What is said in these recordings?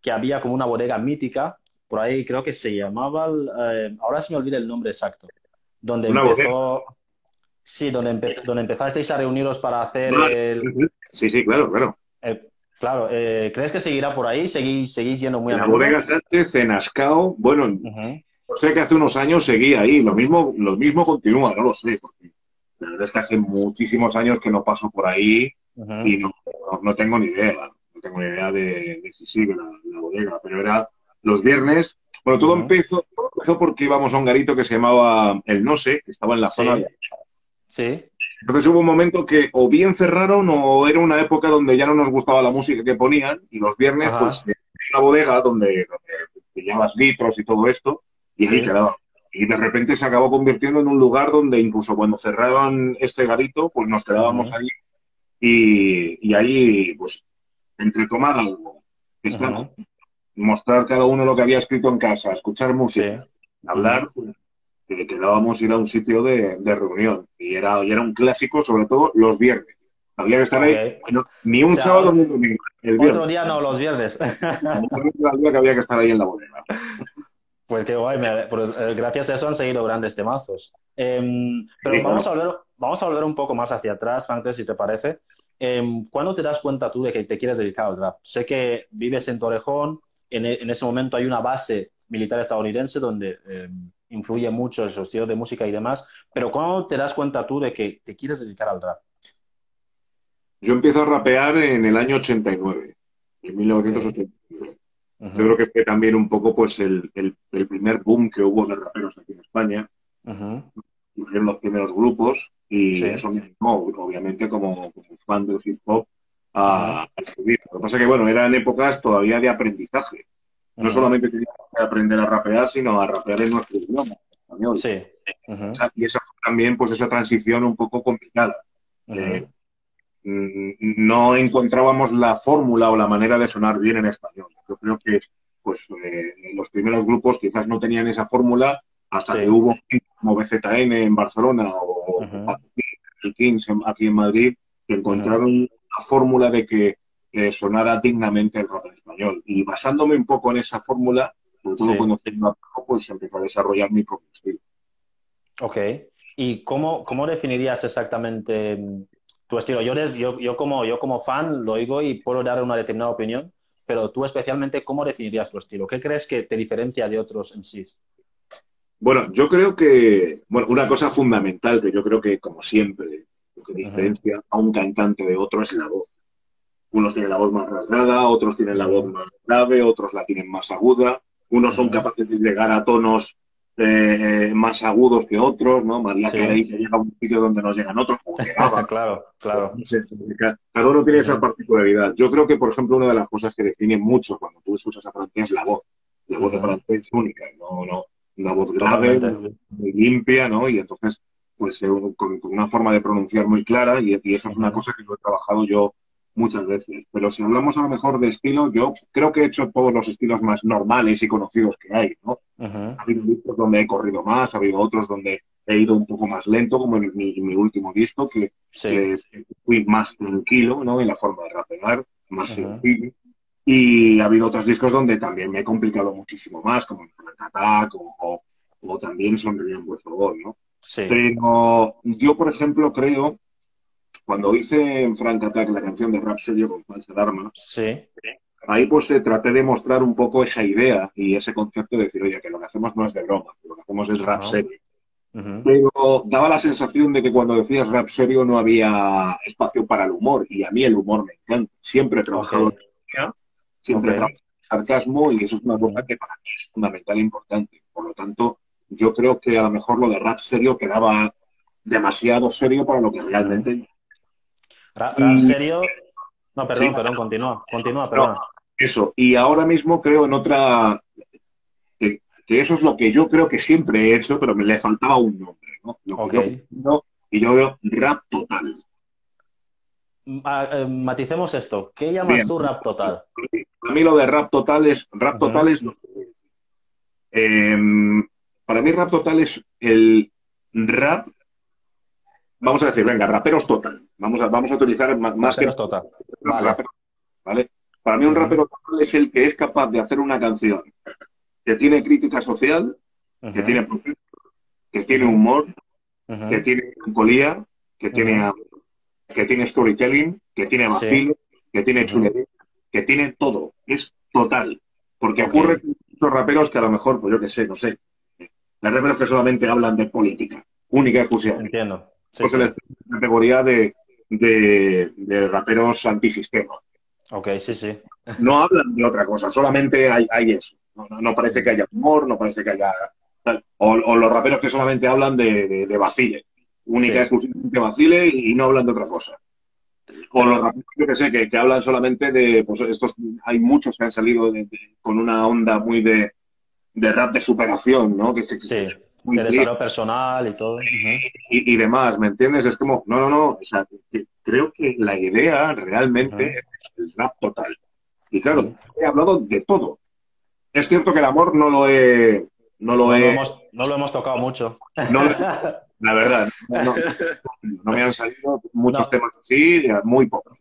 que había como una bodega mítica, por ahí creo que se llamaba, eh, ahora se me olvida el nombre exacto, donde empezó, sí, donde, donde empezasteis a reuniros para hacer el... Sí, sí, claro, claro. Eh, claro, eh, ¿crees que seguirá por ahí? ¿Seguís, seguís yendo muy a La bodega Sánchez, en Ascao, bueno, no sé que hace unos años seguía ahí, lo mismo, lo mismo continúa, no lo sé, porque la verdad es que hace muchísimos años que no paso por ahí y no, no, tengo ni idea, no tengo ni idea de, si sigue la, bodega, pero era los viernes, bueno, todo empezó, empezó porque íbamos a un garito que se llamaba El No sé, que estaba en la zona de... Sí. Entonces hubo un momento que o bien cerraron o era una época donde ya no nos gustaba la música que ponían y los viernes, pues, en la bodega donde, donde pillabas litros y todo esto, y ahí quedaba. Y de repente se acabó convirtiendo en un lugar donde incluso cuando cerraban este garito, pues nos quedábamos ahí y, ahí, pues, entre tomar algo, mostrar cada uno lo que había escrito en casa, escuchar música, hablar, pues, que quedábamos ir a un sitio de, reunión. Y era, y era un clásico, sobre todo los viernes. Había que estar ahí, ni un sábado ni un domingo. El Otro día no, los viernes. El día que había que estar ahí en la bodega. Pues qué guay, pues, eh, gracias a eso han seguido grandes temazos. Em, pero vamos, a volver, vamos a volver un poco más hacia atrás, Frank, si te parece. Em, ¿Cuándo te das cuenta tú de que te quieres dedicar al rap? Sé que vives en Torrejón, en, e, ese momento hay una base militar estadounidense donde em, influye mucho el estilo de música y demás, pero ¿cuándo te das cuenta tú de que te quieres dedicar al rap? Yo empiezo a rapear en el año 89, en 1989. Yo creo que fue también un poco pues el, el, primer boom que hubo de raperos aquí en España. Uh los primeros grupos y eso me animó, obviamente, como, fan del hip hop, a, subir. Lo que pasa es que, bueno, eran épocas todavía de aprendizaje. No solamente teníamos que aprender a rapear, sino a rapear en nuestro idioma, español. Sí. Y esa fue también, pues, esa transición un poco complicada. Mm, no encontrábamos la fórmula o la manera de sonar bien en español. Yo creo que pues eh, los primeros grupos quizás no tenían esa fórmula hasta que hubo como BZN en Barcelona o el Kings aquí en Madrid que encontraron la fórmula de que sonara dignamente el rock en español. Y basándome un poco en esa fórmula, sobre todo cuando pues empecé a desarrollar mi propio estilo. Ok. ¿Y cómo, cómo definirías exactamente tu estilo. Yo, yo, yo, como, yo como fan lo oigo y puedo dar una determinada opinión, pero tú especialmente, ¿cómo definirías tu estilo? ¿Qué crees que te diferencia de otros en sí? Bueno, yo creo que, bueno, una cosa fundamental que yo creo que, como siempre, lo que diferencia a un cantante de otro es la voz. Unos tienen la voz más rasgada, otros tienen la voz más grave, otros la tienen más aguda, unos son capaces de llegar a tonos eh, más agudos que otros, ¿no? María Carey que llega a un sitio donde no llegan otros, claro, claro. cada uno tiene esa particularidad. Yo creo que, por ejemplo, una de las cosas que define mucho cuando tú escuchas a francés es la voz. La voz de francés es única, no, no, una voz grave, muy limpia, ¿no? Y entonces, pues, eh, con, una forma de pronunciar muy clara, y, y eso es una cosa que yo he trabajado yo muchas veces. Pero si hablamos a lo mejor de estilo, yo creo que he hecho todos los estilos más normales y conocidos que hay, ¿no? Ha habido discos donde he corrido más, ha habido otros donde he ido un poco más lento, como en mi, último disco, que, fui más tranquilo, ¿no? En la forma de rapear, más sencillo. Y ha habido otros discos donde también me he complicado muchísimo más, como en Attack o, o, también Sonríen, por favor, ¿no? Pero yo, por ejemplo, creo cuando hice en Frank Attack la canción de Rap Serio con Falsa Dharma, sí. ahí pues eh, traté de mostrar un poco esa idea y ese concepto de decir, oye, que lo que hacemos no es de broma, lo que hacemos es rap serio. Pero daba la sensación de que cuando decías rap serio no había espacio para el humor y a mí el humor me encanta. Siempre he trabajado en siempre en sarcasmo y eso es una cosa que para mí es fundamental e importante. Por lo tanto, yo creo que a lo mejor lo de rap serio quedaba demasiado serio para lo que realmente ¿En serio? No, perdón, perdón, continúa, continúa, perdón. eso, y ahora mismo creo en otra, que, eso es lo que yo creo que siempre he hecho, pero me le faltaba un nombre, ¿no? y yo veo rap total. Ah, eh, maticemos esto. ¿Qué llamas tú rap total? Para mí lo de rap total es, rap total es, em, para mí rap total es el rap vamos a decir, venga, raperos total. Vamos a, vamos a utilizar más, raperos que... total. Vale. ¿vale? Para mí un rapero total es el que es capaz de hacer una canción que tiene crítica social, que tiene que tiene humor, que tiene melancolía, que tiene que tiene storytelling, que tiene vacilo, que tiene chulería, que tiene todo. Es total. Porque ocurre con muchos raperos que a lo mejor, pues yo qué sé, no sé. Hay raperos que solamente hablan de política, única y exclusivamente. Entiendo. pues la categoría de, de, raperos antisistema. Ok, sí, sí. No hablan de otra cosa, solamente hay, hay eso. No, parece que haya humor, no parece que haya... O, los raperos que solamente hablan de, de, vacile, única y exclusivamente vacile y no hablan de otra cosa. O los raperos que sé, que, hablan solamente de, pues estos, hay muchos que han salido con una onda muy de, rap de superación, ¿no? Que, sí, muy de desarrollo personal y todo. Y, demás, ¿me entiendes? Es como, no, no, no, o sea, creo que la idea realmente es el rap total. Y claro, he hablado de todo. Es cierto que el amor no lo he... No lo, hemos, no lo hemos tocado mucho. la verdad, no, me han salido muchos temas así, muy pocos,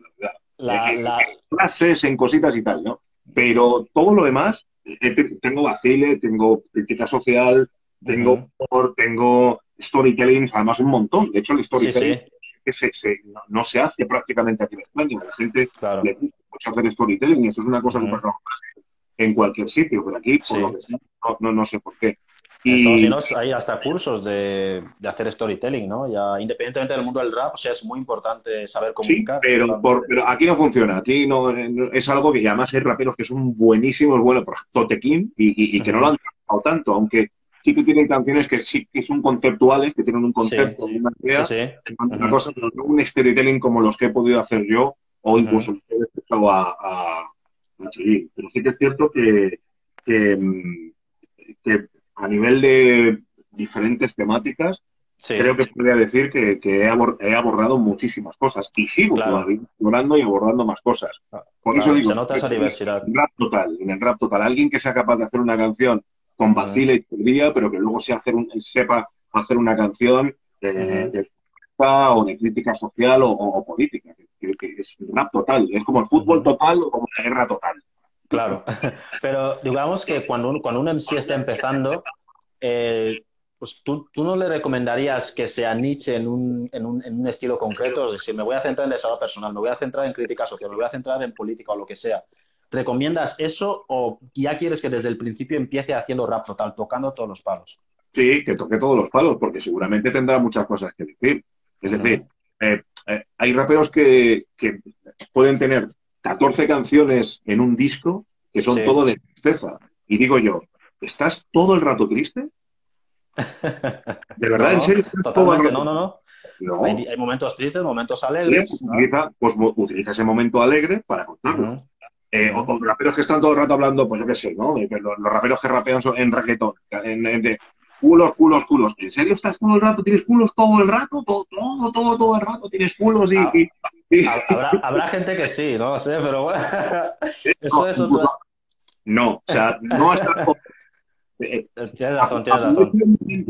la verdad. Clases en cositas y tal, ¿no? Pero todo lo demás, eh, tengo vacile, tengo crítica social, tengo tengo storytelling, además un montón. De hecho, el storytelling Que se, no, se hace prácticamente aquí en España. La gente le gusta mucho hacer storytelling y eso es una cosa súper normal en cualquier sitio, pero aquí, por lo que no, no, sé por qué. Y... hay hasta cursos de, hacer storytelling, ¿no? Ya independientemente del mundo del rap, o sea, es muy importante saber comunicar. Sí, pero, pero aquí no funciona. Aquí no, es algo que además hay raperos que son buenísimos, bueno, por Totequín, y, y, que no lo han trabajado tanto, aunque sí que tienen canciones que sí que son conceptuales, que tienen un concepto, una idea, una cosa, pero no un storytelling como los que he podido hacer yo, o incluso los que he empezado a, a, Pero sí que es cierto que, que mm, a nivel de diferentes temáticas, creo que podría decir que, he, abordado muchísimas cosas y sigo explorando y abordando más cosas. Ah, Por eso digo, se nota esa diversidad. En el rap total, en el rap total, alguien que sea capaz de hacer una canción con vacile y teoría, pero que luego sea hacer un, sepa hacer una canción de, o de crítica social o, política, que, es rap total, es como el fútbol total o como la guerra total. Claro, pero digamos que cuando, un, cuando un MC está empezando, eh, pues tú, tú, no le recomendarías que sea niche en un, en un, en un estilo concreto, es decir, me voy a centrar en desarrollo personal, me voy a centrar en crítica social, me voy a centrar en política o lo que sea. ¿Recomiendas eso o ya quieres que desde el principio empiece haciendo rap total, tocando todos los palos? Sí, que toque todos los palos, porque seguramente tendrá muchas cosas que decir. Es decir, eh, eh, hay raperos que, que pueden tener 14 canciones en un disco que son todo de tristeza. Y digo yo, ¿estás todo el rato triste? ¿De verdad? ¿En serio? No, no, no. Hay, momentos tristes, momentos alegres. utiliza, pues, utiliza ese momento alegre para contarlo. Eh, o, raperos que están todo el rato hablando, pues yo qué sé, ¿no? Los, raperos que rapean en reggaetón, en, de culos, culos, culos. ¿En serio estás todo el rato? ¿Tienes culos todo el rato? Todo, todo, todo, todo el rato tienes culos y, ah. Habrá, gente que sí, no sé, pero bueno. Eso, es No, o sea, no está. Eh, tienes razón, tienes razón.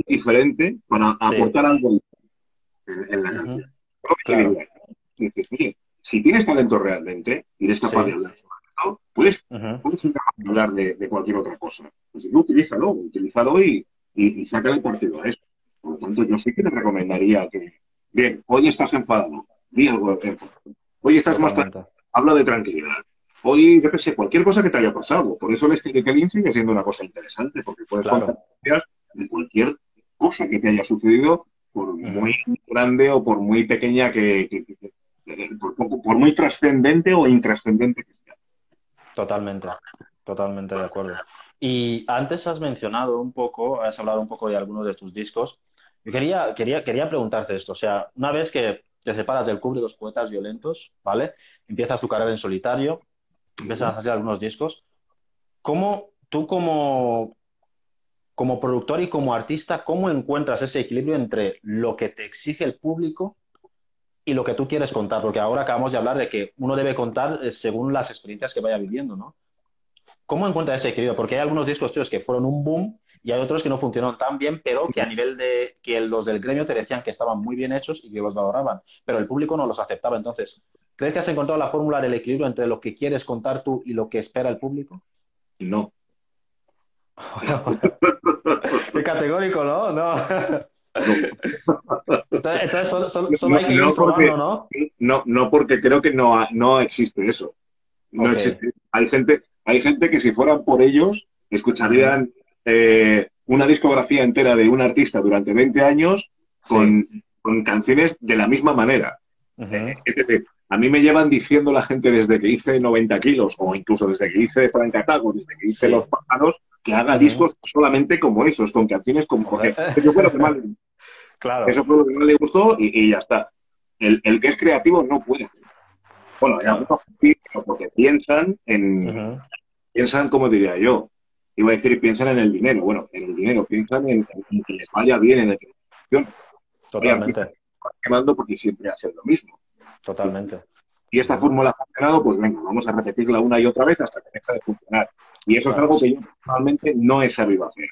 diferente para aportar algo en, la canción. si tienes talento realmente y eres capaz de hablar sobre esto, puedes, puedes hablar de, cualquier otra cosa. Pues si no, utilízalo, utilízalo y, y, y saca el partido a eso. Por lo tanto, yo sí que te recomendaría que, bien, hoy estás enfadado, di algo de Hoy estás más habla de tranquilidad. Hoy, yo qué sé, cualquier cosa que te haya pasado. Por eso el storytelling sigue siendo una cosa interesante, porque puedes contar de cualquier cosa que te haya sucedido, por muy grande o por muy pequeña que, por, muy trascendente o intrascendente que sea. Totalmente, totalmente de acuerdo. Y antes has mencionado un poco, has hablado un poco de algunos de tus discos. Yo quería, quería, quería preguntarte esto. O sea, una vez que te separas del club de los poetas violentos, ¿vale? Empiezas tu carrera en solitario, empiezas a hacer algunos discos. ¿Cómo tú como, como productor y como artista, cómo encuentras ese equilibrio entre lo que te exige el público y lo que tú quieres contar? Porque ahora acabamos de hablar de que uno debe contar eh, según las experiencias que vaya viviendo, ¿no? ¿Cómo encuentras ese equilibrio? Porque hay algunos discos tuyos que fueron un boom y hay otros que no funcionaron tan bien, pero que a nivel de que los del gremio te decían que estaban muy bien hechos y que los valoraban, pero el público no los aceptaba. Entonces, ¿Crees que has encontrado la fórmula del equilibrio entre lo que quieres contar tú y lo que espera el público? No. Qué categórico, ¿no? No. Entonces, solo, hay que ir probando, ¿no? No, no, porque creo que no, no existe eso. No existe. Hay gente, hay gente que si fueran por ellos, escucharían eh, una discografía entera de un artista durante 20 años con, canciones de la misma manera. Es decir, a mí me llevan diciendo la gente desde que hice 90 kilos o incluso desde que hice Frank Atago, desde que hice Los Pájaros, que haga discos solamente como esos, con canciones como... Porque eso fue lo que más le, claro. eso fue lo que más le gustó y, ya está. El, que es creativo no puede. Bueno, ya porque piensan en... Piensan, como diría yo, iba a decir, piensan en el dinero. Bueno, en el dinero, piensan en, que les vaya bien en el Totalmente. Quemando porque siempre hacen lo mismo. Totalmente. Y esta fórmula ha funcionado, pues venga, vamos a repetirla una y otra vez hasta que deje de funcionar. Y eso es algo que yo personalmente no he sabido hacer.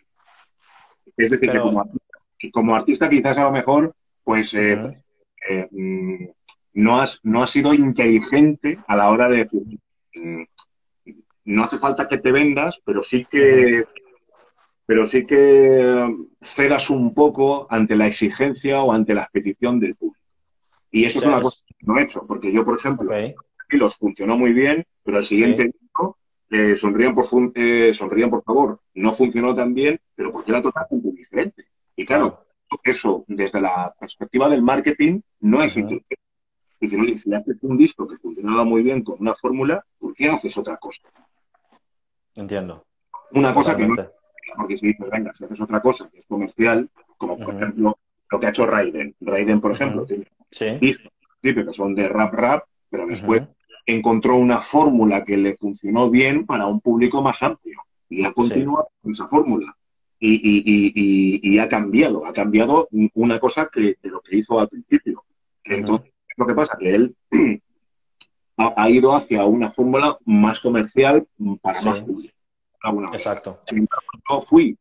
Es decir, que, como artista, quizás a lo mejor, pues eh, no, has, no has sido inteligente a la hora de decir, mm, no hace falta que te vendas, pero sí que pero sí que cedas un poco ante la exigencia o ante la petición del público. Y eso es una cosa que no he hecho, porque yo, por ejemplo, los funcionó muy bien, pero el siguiente disco, eh, sonrían, por eh, sonrían por favor, no funcionó tan bien, pero porque era totalmente diferente. Y claro, eso desde la perspectiva del marketing no es inteligente. Y si haces un disco que funcionaba muy bien con una fórmula, ¿por qué haces otra cosa? Entiendo. Una cosa que no. Porque si dices, venga, si haces otra cosa que es comercial, como por ejemplo lo que ha hecho Raiden. Raiden, por ejemplo, tiene discos que son de rap rap, pero después encontró una fórmula que le funcionó bien para un público más amplio. Y ha continuado con esa fórmula. Y, y, y, y, ha cambiado, ha cambiado una cosa que, de lo que hizo al principio. Entonces, lo que pasa que él ha, ido hacia una fórmula más comercial para más público. Exacto. yo fui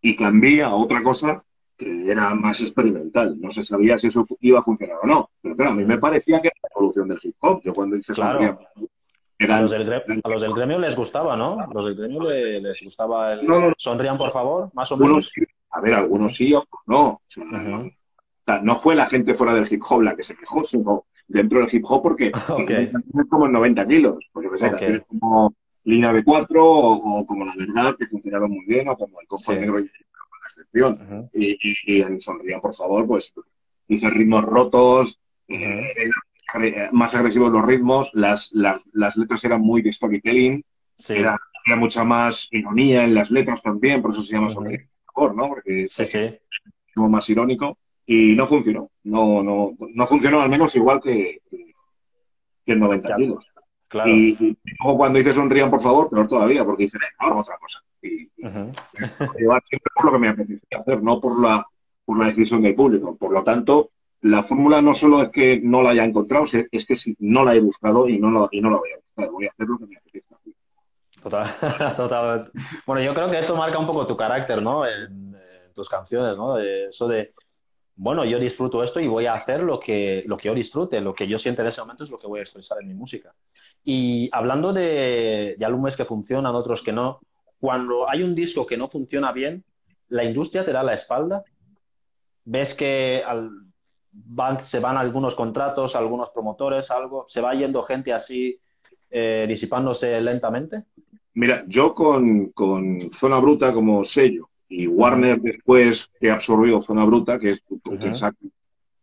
y cambié a otra cosa que era más experimental. No se sabía si eso iba a funcionar o no. Pero claro, a mí me parecía que era la evolución del hip hop. Yo cuando hice claro. a, los del gremio, les gustaba, ¿no? A los del gremio les, gustaba el... Sonrían, por favor, más o menos. A ver, algunos sí, otros no. No fue la gente fuera del hip hop la que se quejó, sino dentro del hip hop porque okay. es como en 90 kilos. Porque que como Línea de 4 o, como La Verdad, que funcionaron muy bien, o como El Copo Negro y la excepción. y, y, en Sonrían, por favor, pues hice ritmos rotos, eh, más agresivos los ritmos, las, las, letras eran muy de storytelling, era, había mucha más ironía en las letras también, por eso se llama Sonrían, por favor, ¿no? Porque es como más irónico y no funcionó. No, no, no funcionó al menos igual que, que en 90 kilos. Y, luego cuando dice sonrían, por favor, peor todavía, porque dicen, ahora otra cosa. Y, siempre por lo que me apetece hacer, no por la, por la decisión del público. Por lo tanto, la fórmula no solo es que no la haya encontrado, es que si no la he buscado y no, lo, y no la voy a buscar. Voy a hacer lo que me apetece hacer. Total, totalmente. Bueno, yo creo que eso marca un poco tu carácter, ¿no? En, en tus canciones, ¿no? Eso de bueno, yo disfruto esto y voy a hacer lo que, lo que yo disfrute, lo que yo siento en ese momento es lo que voy a expresar en mi música. Y hablando de, de álbumes que funcionan, otros que no, cuando hay un disco que no funciona bien, ¿la industria te da la espalda? ¿Ves que se van algunos contratos, algunos promotores, algo? ¿Se va yendo gente así eh, disipándose lentamente? Mira, yo con, con Zona Bruta como sello y Warner después que absorbió Zona Bruta, que es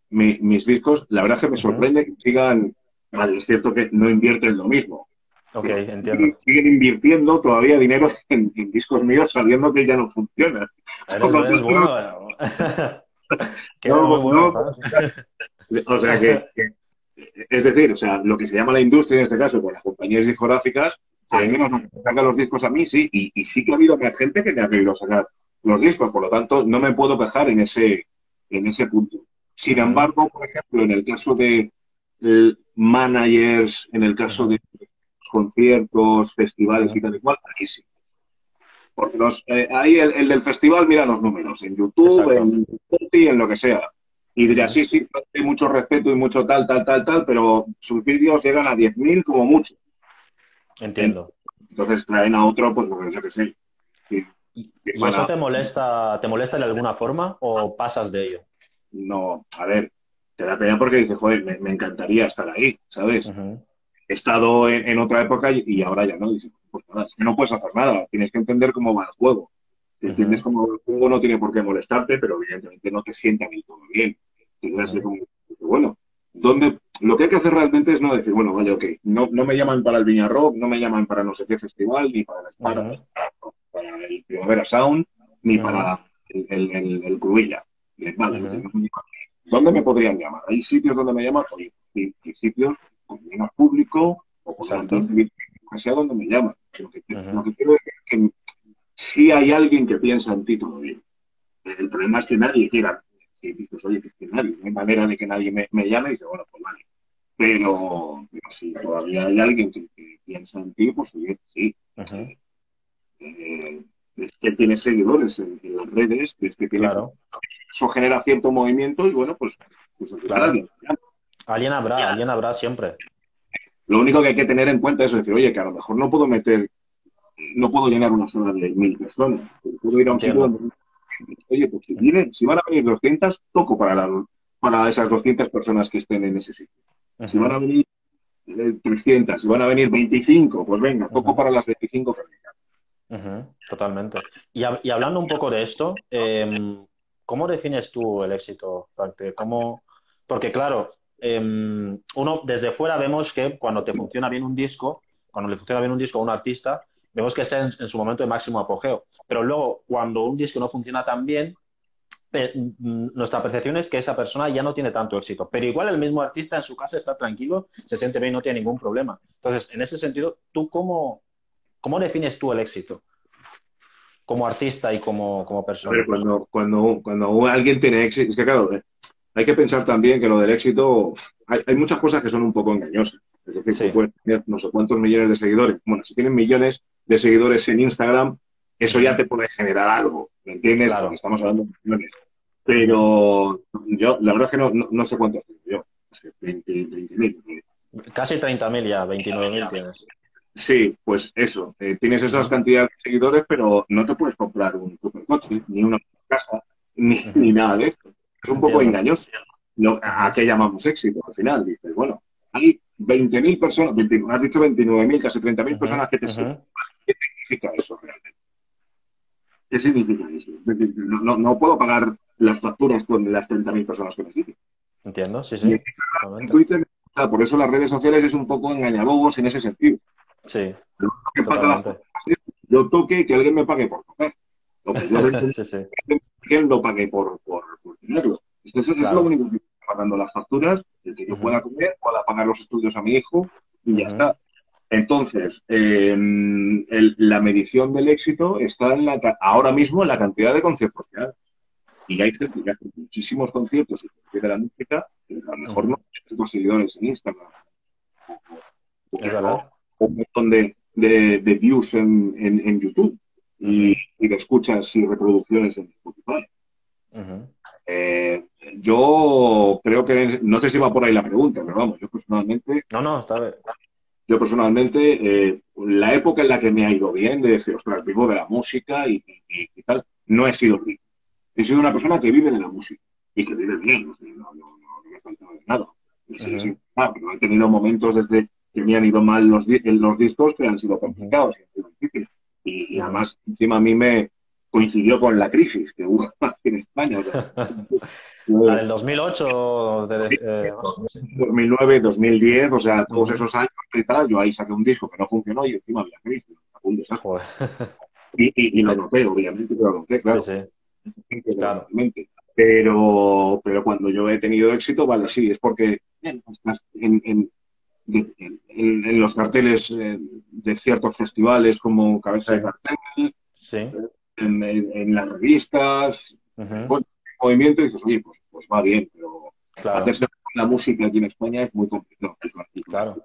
mis discos, la verdad es que me sorprende que sigan, es cierto que no invierten lo mismo. Ok, entiendo. Siguen invirtiendo todavía dinero en, discos míos sabiendo que ya no funcionan. o sea que, es decir, o sea, lo que se llama la industria en este caso, con las compañías discográficas, sí. al menos sacan los discos a mí, sí, y, y sí que ha habido gente que me ha querido sacar los discos, por lo tanto, no me puedo quejar en ese, en ese punto. Sin embargo, por ejemplo, en el caso de eh, managers, en el caso de conciertos, festivales y tal y cual, aquí sí. Porque los, eh, ahí el, del festival mira los números, en YouTube, en Spotify, en lo que sea. y diría, sí, sí, hay mucho respeto y mucho tal, tal, tal, tal, pero sus vídeos llegan a 10.000 como mucho. Entiendo. Entonces traen a otro, pues, yo qué sé. ¿Y eso te molesta, te molesta de alguna forma o pasas de ello? No, a ver, te da pena porque dices, joder, me, encantaría estar ahí, ¿sabes? He estado en, otra época y, ahora ya no. Dices, pues nada, es que no puedes hacer nada, tienes que entender cómo va el juego. Si entiendes cómo el juego no tiene por qué molestarte, pero evidentemente no te sientan del todo bien. como, bueno, ¿dónde, lo que hay que hacer realmente es no decir, bueno, vaya, ok, no, no me llaman para el Viña Rock, no me llaman para no sé qué festival, ni para, para, el Primavera Sound, ni para el, el, el, Cruilla. ¿Dónde me podrían llamar? Hay sitios donde me llaman, y, sitios con menos público o con que sea donde me llaman. Lo que, quiero decir es que si hay alguien que piensa en ti todavía. El problema es que nadie quiera. Si dices, oye, que es que nadie, no hay manera de que nadie me, llame y dice, bueno, pues vale. Pero, si todavía hay alguien que, piensa en ti, pues oye, sí. Eh, es que tiene seguidores en, las redes, es que tiene, eso genera cierto movimiento y bueno, pues, pues alguien, alguien habrá, alguien habrá siempre. Lo único que hay que tener en cuenta es decir, oye, que a lo mejor no puedo meter no puedo llenar una sala de mil personas. Puedo ir a un sitio donde, oye, pues si, vienen, si van a venir 200, toco para, para esas 200 personas que estén en ese sitio. Si van a venir 300, eh, si van a venir 25, pues venga, toco para las 25 que vengan. Totalmente. Y, hablando un poco de esto, em, ¿cómo defines tú el éxito, ¿Cómo... Porque claro, em, uno desde fuera vemos que cuando te funciona bien un disco, cuando le funciona bien un disco a un artista, vemos que es en, su momento de máximo apogeo. Pero luego, cuando un disco no funciona tan bien, mm, nuestra percepción es que esa persona ya no tiene tanto éxito. Pero igual el mismo artista en su casa está tranquilo, se siente bien, no tiene ningún problema. Entonces, en ese sentido, ¿tú cómo, cómo defines tú el éxito? Como artista y como, como persona. cuando, cuando, cuando alguien tiene éxito, es que claro, eh, hay que pensar también que lo del éxito, hay, hay muchas cosas que son un poco engañosas. Es decir, no sé cuántos millones de seguidores. Bueno, si tienen millones, de seguidores en Instagram, eso ya te puede generar algo, ¿me entiendes? Claro. estamos hablando de millones. Pero yo, la verdad es que no, no, sé cuántos tengo yo. 20.000. Casi 30.000 ya, 29.000 tienes. Sí, pues eso. Eh, tienes esas cantidades de seguidores, pero no te puedes comprar un supercoche, ni una casa, ni, ni nada de esto. Es un poco engañoso. ¿A qué llamamos éxito al final? Dices, bueno, hay 20.000 personas, has dicho 29.000, casi 30.000 personas que te siguen. ¿Qué significa eso realmente? ¿Qué significa eso? No, no, puedo pagar las facturas con las 30.000 personas que me siguen. Entiendo, sí, sí. Twitter, por eso las redes sociales es un poco engañabobos en ese sentido. Sí. yo toque y que alguien me pague por tocar. sí, sí. Que él lo pague por, por, por tenerlo. Eso es lo único que estoy pagando las facturas, el que yo pueda comer, pueda pagar los estudios a mi hijo y ya está. Entonces, em, la medición del éxito está en la, ahora mismo en la cantidad de conciertos que hay. Y hay gente que hace muchísimos conciertos y de la música, que a lo mejor no tiene seguidores en Instagram. O, un montón de, views en, YouTube y, de escuchas y reproducciones en Spotify. Eh, yo creo que, no sé si va por ahí la pregunta, pero vamos, yo personalmente. No, no, está bien yo personalmente, eh, la época en la que me ha ido bien, de decir, ostras, vivo de la música y, tal, no he sido rico. He sido una persona que vive de la música y que vive bien, no, no, no, me falta de nada. pero he tenido momentos desde que me han ido mal los, los discos que han sido complicados y han sido difíciles. Y, además, encima a mí me coincidió con la crisis que hubo aquí en España. La del 2008, de, 2009, 2010, o sea, todos esos años y tal, yo ahí saqué un disco que no funcionó y encima había crisis, un desastre. Y, y, lo noté, obviamente, lo noté, claro. Sí, sí. claro. Pero, pero cuando yo he tenido éxito, vale, sí, es porque en, en, en, los carteles eh, de ciertos festivales como Cabeza de Cartel, sí. en, las revistas, movimiento y dices, oye, pues, pues va bien, pero hacerse la música aquí en España es muy complicado. claro.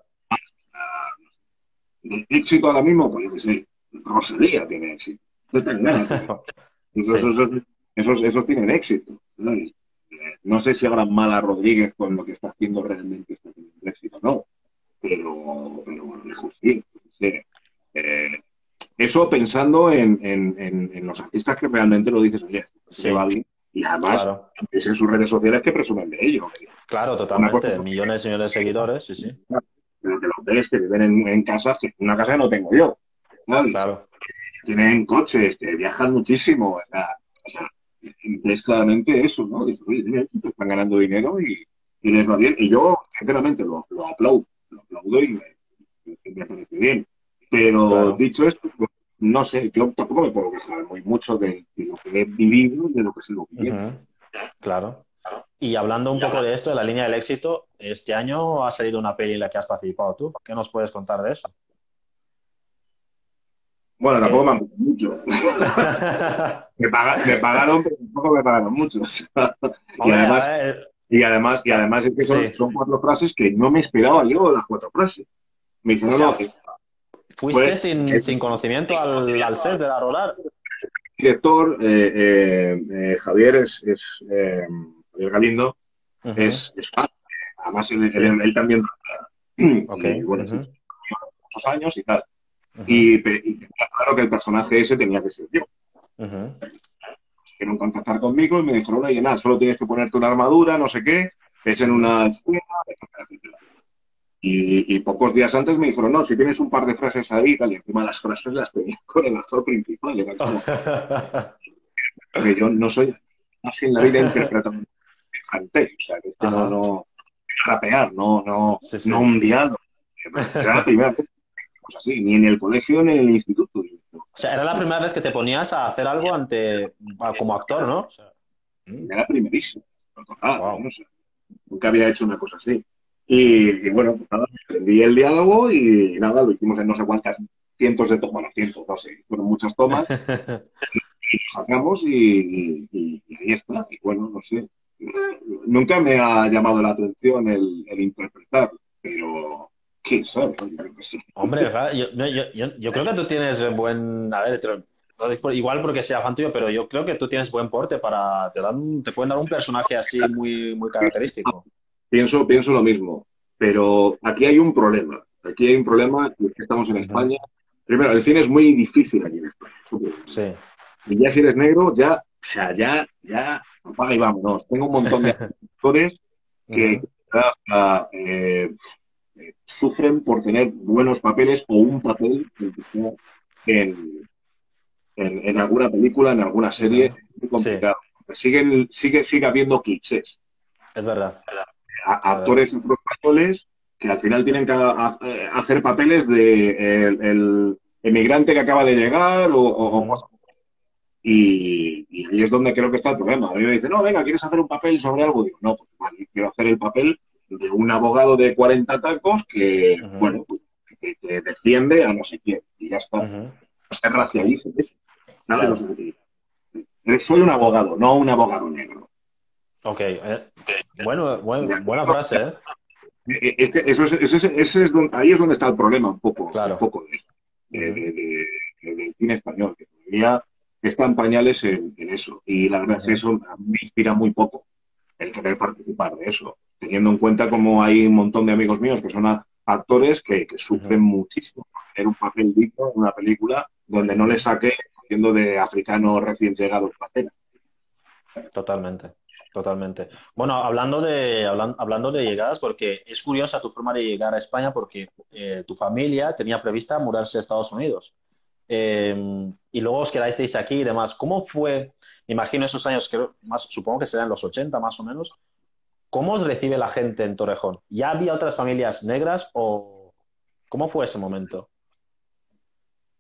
El éxito ahora mismo, pues yo qué sé, Rosalía tiene éxito. esos, esos, esos, tienen éxito. no sé si habrá mal a Rodríguez con lo que está haciendo realmente está teniendo éxito, no. Pero, pero bueno, lejos sí. Eh, eso pensando en, en, en, los artistas que realmente lo dices, oye, se va bien. Y además, es en sus redes sociales que presumen de ello. Claro, totalmente. millones y millones de seguidores, sí, sí. Pero que los ves que viven en, casas, una casa que no tengo yo. Claro. Tienen coches, que viajan muchísimo. O sea, o sea es claramente eso, ¿no? Dices, oye, están ganando dinero y, y, les va bien. Y yo, sinceramente, lo, lo aplaudo. Lo aplaudo y me, me parece bien. Pero dicho esto, pues, no sé, yo tampoco me puedo quejar muy mucho de, lo que he vivido y de lo que sigo viviendo. Claro. Y hablando un poco de esto, de la línea del éxito, este año ha salido una peli en la que has participado tú. ¿Qué nos puedes contar de eso? Bueno, tampoco me han mucho. me, pagaron, pero tampoco me pagaron mucho. y, además, y, además, y además, es que son, cuatro frases que no me esperaba yo las cuatro frases. Me dijeron, no, ¿Fuiste pues, sin, sin, conocimiento al, al, set de la Rolar? El director, eh, eh, eh, Javier, es, es Javier Galindo, es, es, fan. Además, él, él, también. Okay. Y, bueno, uh muchos años y tal. y, y, claro que el personaje ese tenía que ser yo. Quieren contactar conmigo y me dijeron, oye, nada, solo tienes que ponerte una armadura, no sé qué, es en una escena, y, pocos días antes me dijeron, no, si tienes un par de frases ahí, tal, y encima las frases las tenía con el actor principal. Era como... Porque yo no soy así en la vida interpretando o sea, que no, no, rapear, no, no, no un diálogo. Era la primera vez así, ni en el colegio ni en el instituto. O sea, era la primera vez que te ponías a hacer algo ante como actor, ¿no? O sea, era primerísimo. nunca había hecho una cosa así. Y, bueno, pues nada, aprendí el diálogo y nada, lo hicimos en no sé cuántas cientos de tomas, bueno, cientos, no sé, fueron muchas tomas. y, lo sacamos y, ahí está. Y bueno, no sé. Nunca me ha llamado la atención el, interpretar, pero ¿qué sabes? Hombre, yo, yo, creo que tú tienes buen. A ver, igual porque sea fan tuyo, pero yo creo que tú tienes buen porte para. Te, dan, te pueden dar un personaje así muy, muy característico. Pienso, pienso lo mismo, pero aquí hay un problema. Aquí hay un problema, que estamos en España. Primero, el cine es muy difícil aquí en España. Sí. Y ya si eres negro, ya, o sea, ya, ya, apaga y vámonos. Tengo un montón de actores que eh, sufren por tener buenos papeles o un papel en, en, alguna película, en alguna serie. Muy complicado. Siguen, sigue, sigue habiendo clichés. Es verdad actores españoles que al final tienen que hacer papeles de el, emigrante que acaba de llegar o, y, ahí es donde creo que está el problema. A mí me dicen, no, venga, ¿quieres hacer un papel sobre algo? Digo, no, pues quiero hacer el papel de un abogado de 40 tacos que, bueno, pues, que, defiende a no sé quién. Y ya está. No se racialice eso. Nada Soy un abogado, no un abogado negro. Ok, eh, bueno, buena frase, ¿eh? eh, eh eso es, donde, ahí es donde está el problema un poco, un poco de, de, del cine español, que todavía están pañales en, eso. Y la verdad es que eso me inspira muy poco el querer participar de eso, teniendo en cuenta como hay un montón de amigos míos que son actores que, sufren muchísimo por tener un papel digno en una película donde no le saque siendo de africano recién llegado en Totalmente. Totalmente. Bueno, hablando de, hablando, de llegadas, porque es curiosa tu forma de llegar a España porque eh, tu familia tenía prevista mudarse a Estados Unidos. Em, y luego os quedasteis aquí y demás. ¿Cómo fue, imagino esos años, que más, supongo que serán los 80 más o menos, ¿cómo os recibe la gente en Torrejón? ¿Ya había otras familias negras o cómo fue ese momento?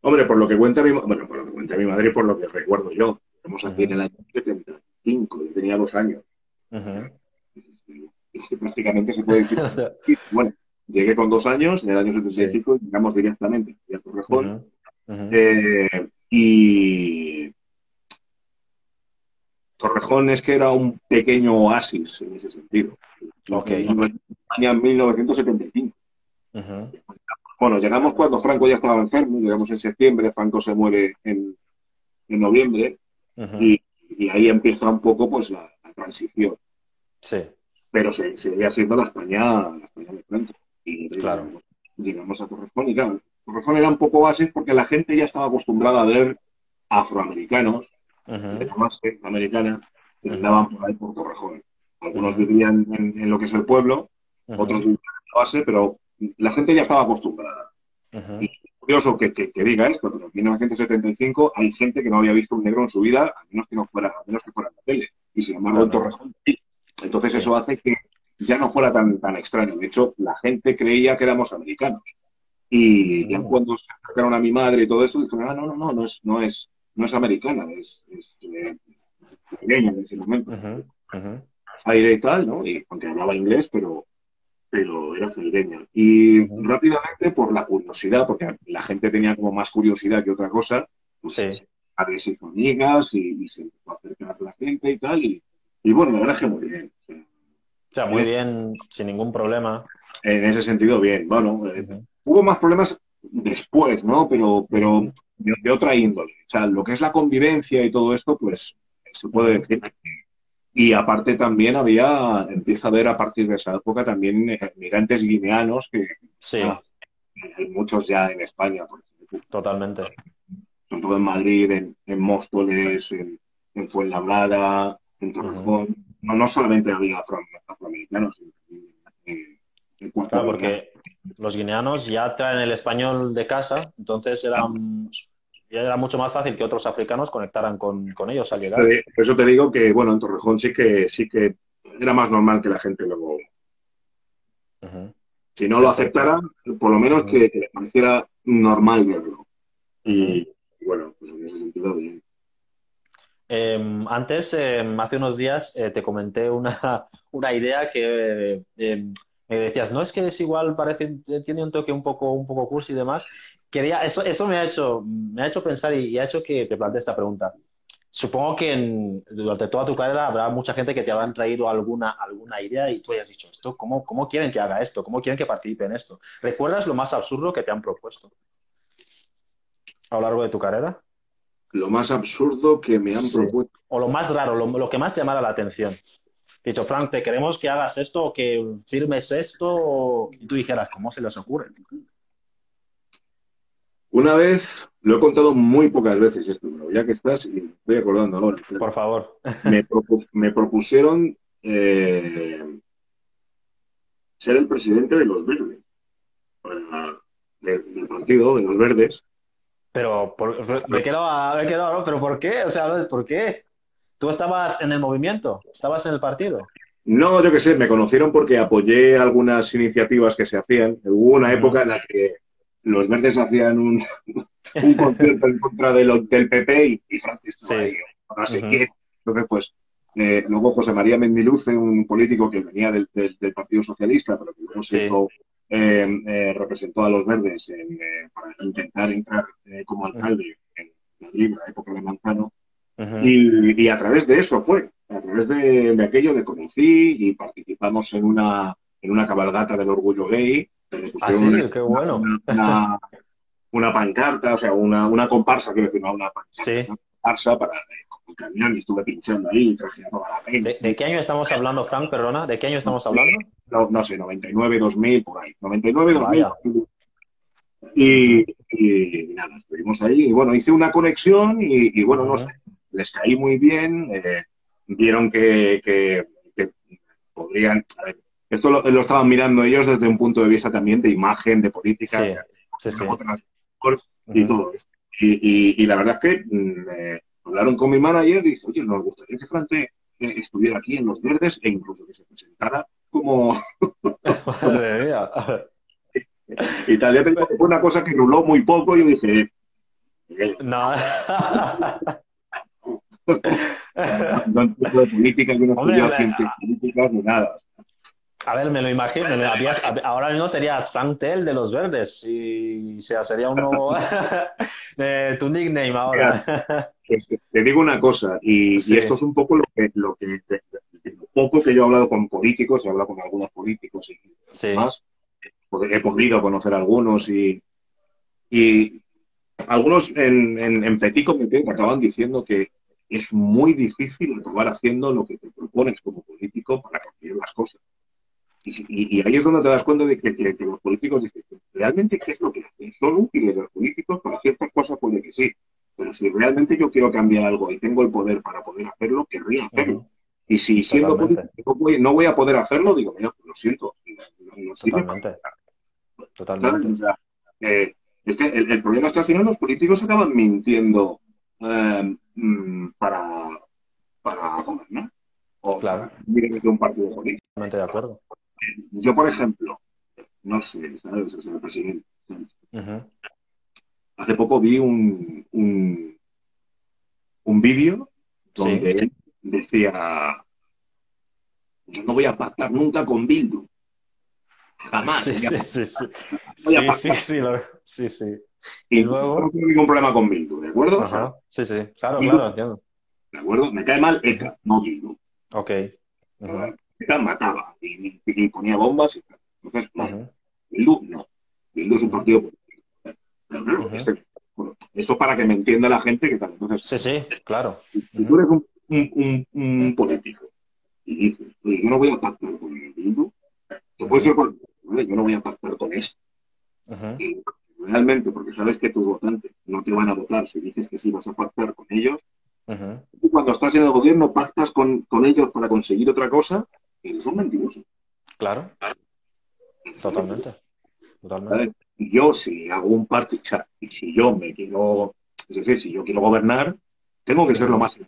Hombre, por lo que cuenta mi, bueno, por lo que cuenta mi madre y por lo que recuerdo yo, estamos aquí en el año 70 cinco, yo tenía dos años. Es que prácticamente se puede decir. bueno, llegué con dos años, en el año 75, y llegamos directamente a Torrejón. Eh, y Torrejón es que era un pequeño oasis en ese sentido. En España en 1975. Bueno, llegamos cuando Franco ya estaba enfermo, llegamos en septiembre, Franco se muere en, en noviembre, y y ahí empieza un poco pues la, transición. Sí. Pero se, seguía siendo la España, la España de Franco. Y Claro. llegamos, llegamos a Torrejón y claro, Torrejón era un poco base porque la gente ya estaba acostumbrada a ver afroamericanos Ujú. de la base americana que andaban por ahí por Torrejón. Algunos vivían en, en lo que es el pueblo, otros vivían en la base, pero la gente ya estaba acostumbrada. Ujú. Y es curioso que, que- que diga esto, pero en 1975 hay gente que no había visto un negro en su vida, a menos que no fuera, a menos que fuera en la tele. Y sin embargo, en. Torrejón sí. Entonces eso hace que ya no fuera tan, tan extraño. De hecho, la gente creía que éramos americanos. Y ya Mm. cuando se acercaron a mi madre y todo eso, dijeron, ah, no, no, no, no es, no es, no es americana, es, es eh, pequeña en ese momento. Aire y tal, ¿no? Y aunque hablaba inglés, pero, pero era ceireña. Y rápidamente, por la curiosidad, porque la gente tenía como más curiosidad que otra cosa, pues Sí. padres se hizo amigas y, y se empezó a acercar a la gente y tal. Y, y bueno, la verdad es que muy bien. O sea, O sea, muy bien, sin ningún problema. en ese sentido, bien. Bueno, eh, hubo más problemas después, ¿no? Pero, pero de, de otra índole. O sea, lo que es la convivencia y todo esto, pues se puede decir. Y aparte también había, empieza a haber a partir de esa época también eh, migrantes guineanos que Sí, ah, hay muchos ya en España, por ejemplo, totalmente. sobre todo en Madrid, en, en Móstoles, en, en Fuenlabrada, en Torrejón. No, no solamente había afro- afroamericanos, sino también en, en Claro, Ecuador, porque los guineanos ya traen el español de casa, entonces era, ya era mucho más fácil que otros africanos conectaran con, con ellos al llegar. Por eso te digo que, bueno, en Torrejón sí que, sí que era más normal que la gente luego, si no lo aceptara, por lo menos que, que le pareciera normal verlo. Y, y bueno, pues en ese sentido, bien. Eh, antes, eh, hace unos días, eh, te comenté una, una idea que eh, me decías, no es que es igual, parece, tiene un toque un poco, un poco cursi y demás. Quería, eso, eso me ha hecho, me ha hecho pensar y, y ha hecho que te plantee esta pregunta. Supongo que en- durante toda tu carrera habrá mucha gente que te habrán traído alguna, alguna idea y tú hayas dicho, esto, ¿cómo, ¿cómo quieren que haga esto? ¿Cómo quieren que participe en esto? ¿Recuerdas lo más absurdo que te han propuesto a lo largo de tu carrera? Lo más absurdo que me han Sí. propuesto. O lo más raro, lo, lo que más llamara la atención. He dicho, Frank, te queremos que hagas esto o que firmes esto. Y tú dijeras, ¿cómo se les ocurre? Una vez, lo he contado muy pocas veces esto, pero ya que estás, y estoy acordando ahora. Por favor. me, propus- me propusieron eh, ser el presidente de los verdes, de- del partido de los verdes. Pero por- me quedo, me quedo, ¿no? ¿Pero por qué? O sea, ¿por qué? Tú estabas en el movimiento, estabas en el partido. No, yo qué sé, me conocieron porque apoyé algunas iniciativas que se hacían. Hubo una época en la que los verdes hacían un, un concierto en contra de lo- del PP y, y Francis estaba Sí. ahí, no sé quién. Entonces, pues, eh, luego José María Mendiluce, un político que venía del, del- del Partido Socialista, pero que luego se Sí. hizo, eh, eh, representó a los verdes en, eh, para intentar entrar como alcalde en Madrid, la época de Manzano. Y, y a través de eso fue, a través de, de aquello le conocí y participamos en una, en una cabalgata del orgullo gay. que Ah, sí, una, qué bueno. una, pancarta, o sea, una, una comparsa, quiero decir, una pancarta, Sí. una comparsa para un camión y estuve pinchando ahí y traje a toda la peña. ¿De, de qué año estamos hablando, Frank? Perdona, ¿de qué año estamos hablando? No, no sé, 99, 2000, por ahí. 99, 2000. Vaya. Y, y- y nada, estuvimos ahí. Y bueno, hice una conexión y, y bueno, no sé, les caí muy bien. eh, vieron que, que- que podrían. a ver, esto lo, lo estaban mirando ellos desde un punto de vista también de imagen, de política, Sí, sí, sí. otras cosas y todo esto. Y, y- y la verdad es que mm, eh, hablaron con mi manager y dice, oye, nos gustaría que Frante eh, estuviera aquí en Los Verdes e incluso que se presentara como Madre mía. y tal. Que fue una cosa que ruló muy poco y yo dije, eh, No. no entiendo de política, yo no Hombre, estudié hombre, ciencias políticas ni nada. A ver, me lo imagino. ahora mismo serías Frank Tell de los Verdes. Y o sea, sería uno de tu nickname ahora. Te, te digo una cosa, y, Sí. y esto es un poco lo que, lo que de- de lo poco que yo he hablado con políticos, he hablado con algunos políticos y Sí. demás, he podido conocer algunos y, y algunos en, en, en Petit Comité me acaban diciendo que es muy difícil acabar haciendo lo que te propones como político para cambiar las cosas. Y, ahí es donde te das cuenta de que, los políticos dicen, ¿realmente qué es lo que hacen? ¿Son útiles los políticos? Para ciertas cosas puede que sí, pero si realmente yo quiero cambiar algo y tengo el poder para poder hacerlo, querría hacerlo. Y si siendo político no voy, a poder hacerlo, digo, mira, lo siento. Totalmente. Totalmente. Eh, es que el, problema es que al final los políticos acaban mintiendo eh, mm, para, para gobernar. O claro. de un partido político. Totalmente de acuerdo. Yo, por ejemplo, no sé, ¿sabes? Sea, presidente. Hace poco vi un, un, un vídeo donde él decía, yo no voy a pactar nunca con Bildu. Jamás. Sí, sí, sí, sí. Sí, sí, sí, sí. Y, luego... No tengo ningún problema con Bildu, ¿de acuerdo? Sí, sí, claro, claro, entiendo. ¿De acuerdo? Me cae mal ETA, no Bildu. Ok. ETA mataba y, ponía bombas y tal. Entonces, no. Bildu, no. Bildu es un partido político. Este, esto para que me entienda la gente que tal. Entonces, sí, sí, claro. Si tú eres un, un, un, político y dices, oye, yo no voy a pactar con el Bildu, que puede ser por, yo no voy a pactar con esto. Y realmente, porque sabes que tus votantes no te van a votar si dices que sí vas a pactar con ellos, tú cuando estás en el gobierno pactas con, con ellos para conseguir otra cosa, y son mentirosos. Claro. Totalmente. Totalmente. Yo, si hago un partido, y si yo me quiero, es decir, si yo quiero gobernar, tengo que ser lo más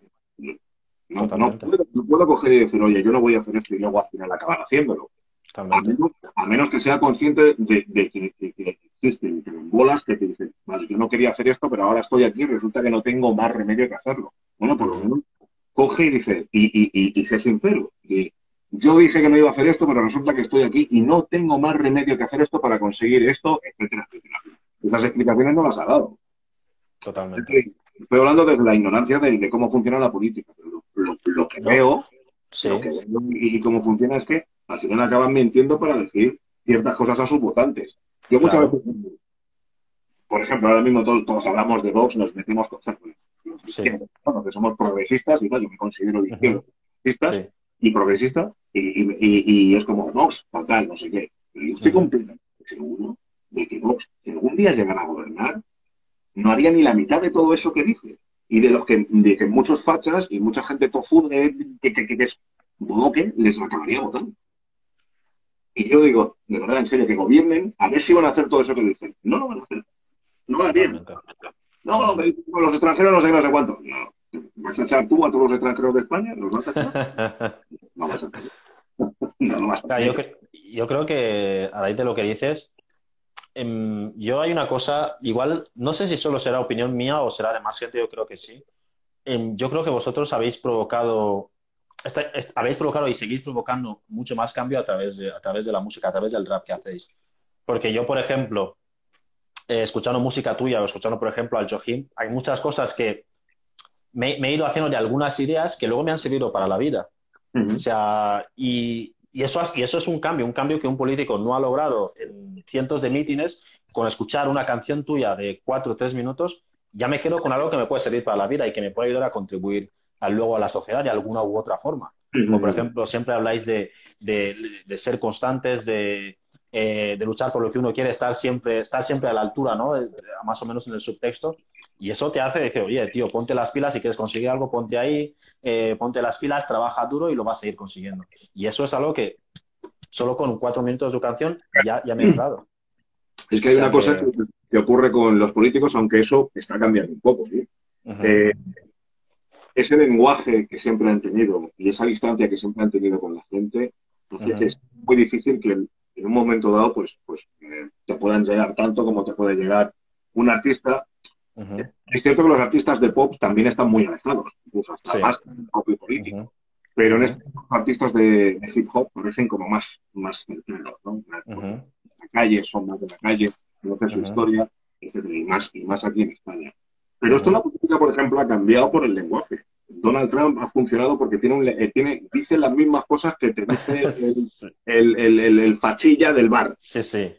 no, no, puedo, no, puedo, coger y decir, oye, yo no voy a hacer esto y luego al final acabar haciéndolo. A menos, que sea consciente de, que, existen bolas que te dicen, vale, yo no quería hacer esto, pero ahora estoy aquí y resulta que no tengo más remedio que hacerlo. Bueno, por lo menos coge y dice, y, y, y, sé sincero, y yo dije que no iba a hacer esto, pero resulta que estoy aquí y no tengo más remedio que hacer esto para conseguir esto, etcétera, etcétera. Esas explicaciones no las ha dado. Totalmente. Estoy hablando desde la ignorancia de, cómo funciona la política, pero lo, que veo, lo que veo y, cómo funciona es que al final acaban mintiendo para decir ciertas cosas a sus votantes. Yo muchas veces, por ejemplo, ahora mismo todos, hablamos de Vox, nos metemos con los que somos progresistas, y yo me considero de izquierda, y progresista, y, es como Vox, tal, no sé qué. Pero yo estoy completamente seguro de que Vox, si algún día llegara a gobernar, no haría ni la mitad de todo eso que dice. Y de los que, de que muchos fachas y mucha gente tofude que, que, que, es bloque, les acabaría votando. Y yo digo, de verdad, en serio, que gobiernen, a ver si van a hacer todo eso que dicen. No lo van a hacer. No lo bien. No, los extranjeros no sé no sé cuánto. No. ¿Vas a echar tú a todos los extranjeros de España? ¿Los vas a echar? No vas a echar. No, no vas a yo, yo creo que a raíz de lo que dices, Em, yo hay una cosa, igual, no sé si solo será opinión mía o será de más gente, yo creo que sí. Em, yo creo que vosotros habéis provocado, habéis provocado y seguís provocando mucho más cambio a través, de, a través de la música, a través del rap que hacéis. Porque yo, por ejemplo, eh, escuchando música tuya o escuchando, por ejemplo, al Johim, hay muchas cosas que me, he ido haciendo de algunas ideas que luego me han servido para la vida. O sea, y, y eso, y eso es un cambio, un cambio que un político no ha logrado en cientos de mítines. Con escuchar una canción tuya de cuatro o tres minutos, ya me quedo con algo que me puede servir para la vida y que me puede ayudar a contribuir luego a la sociedad de alguna u otra forma. Como por ejemplo, siempre habláis de, de, ser constantes, de, eh, de, luchar por lo que uno quiere, estar siempre, estar siempre a la altura, ¿no? más o menos en el subtexto. Y eso te hace decir, oye, tío, ponte las pilas, si quieres conseguir algo, ponte ahí, eh, ponte las pilas, trabaja duro y lo vas a ir consiguiendo. Y eso es algo que solo con cuatro minutos de canción ya, ya me he dado. Es que hay una cosa que... ocurre con los políticos, aunque eso está cambiando un poco. Eh, ese lenguaje que siempre han tenido y esa distancia que siempre han tenido con la gente, hace que es muy difícil que en un momento dado pues, pues eh, te puedan llegar tanto como te puede llegar un artista es cierto que los artistas de pop también están muy alejados, incluso hasta más pop y político. Pero en estos artistas de, hip hop parecen como más, más cercanos, ¿no? La calle, son más de la calle, conocen su historia, etc. Y más, y más aquí en España. Pero esto la política, por ejemplo, ha cambiado por el lenguaje. Donald Trump ha funcionado porque tiene, un, eh, tiene dice las mismas cosas que te dice el, el, el, fachilla del bar. Sí, sí.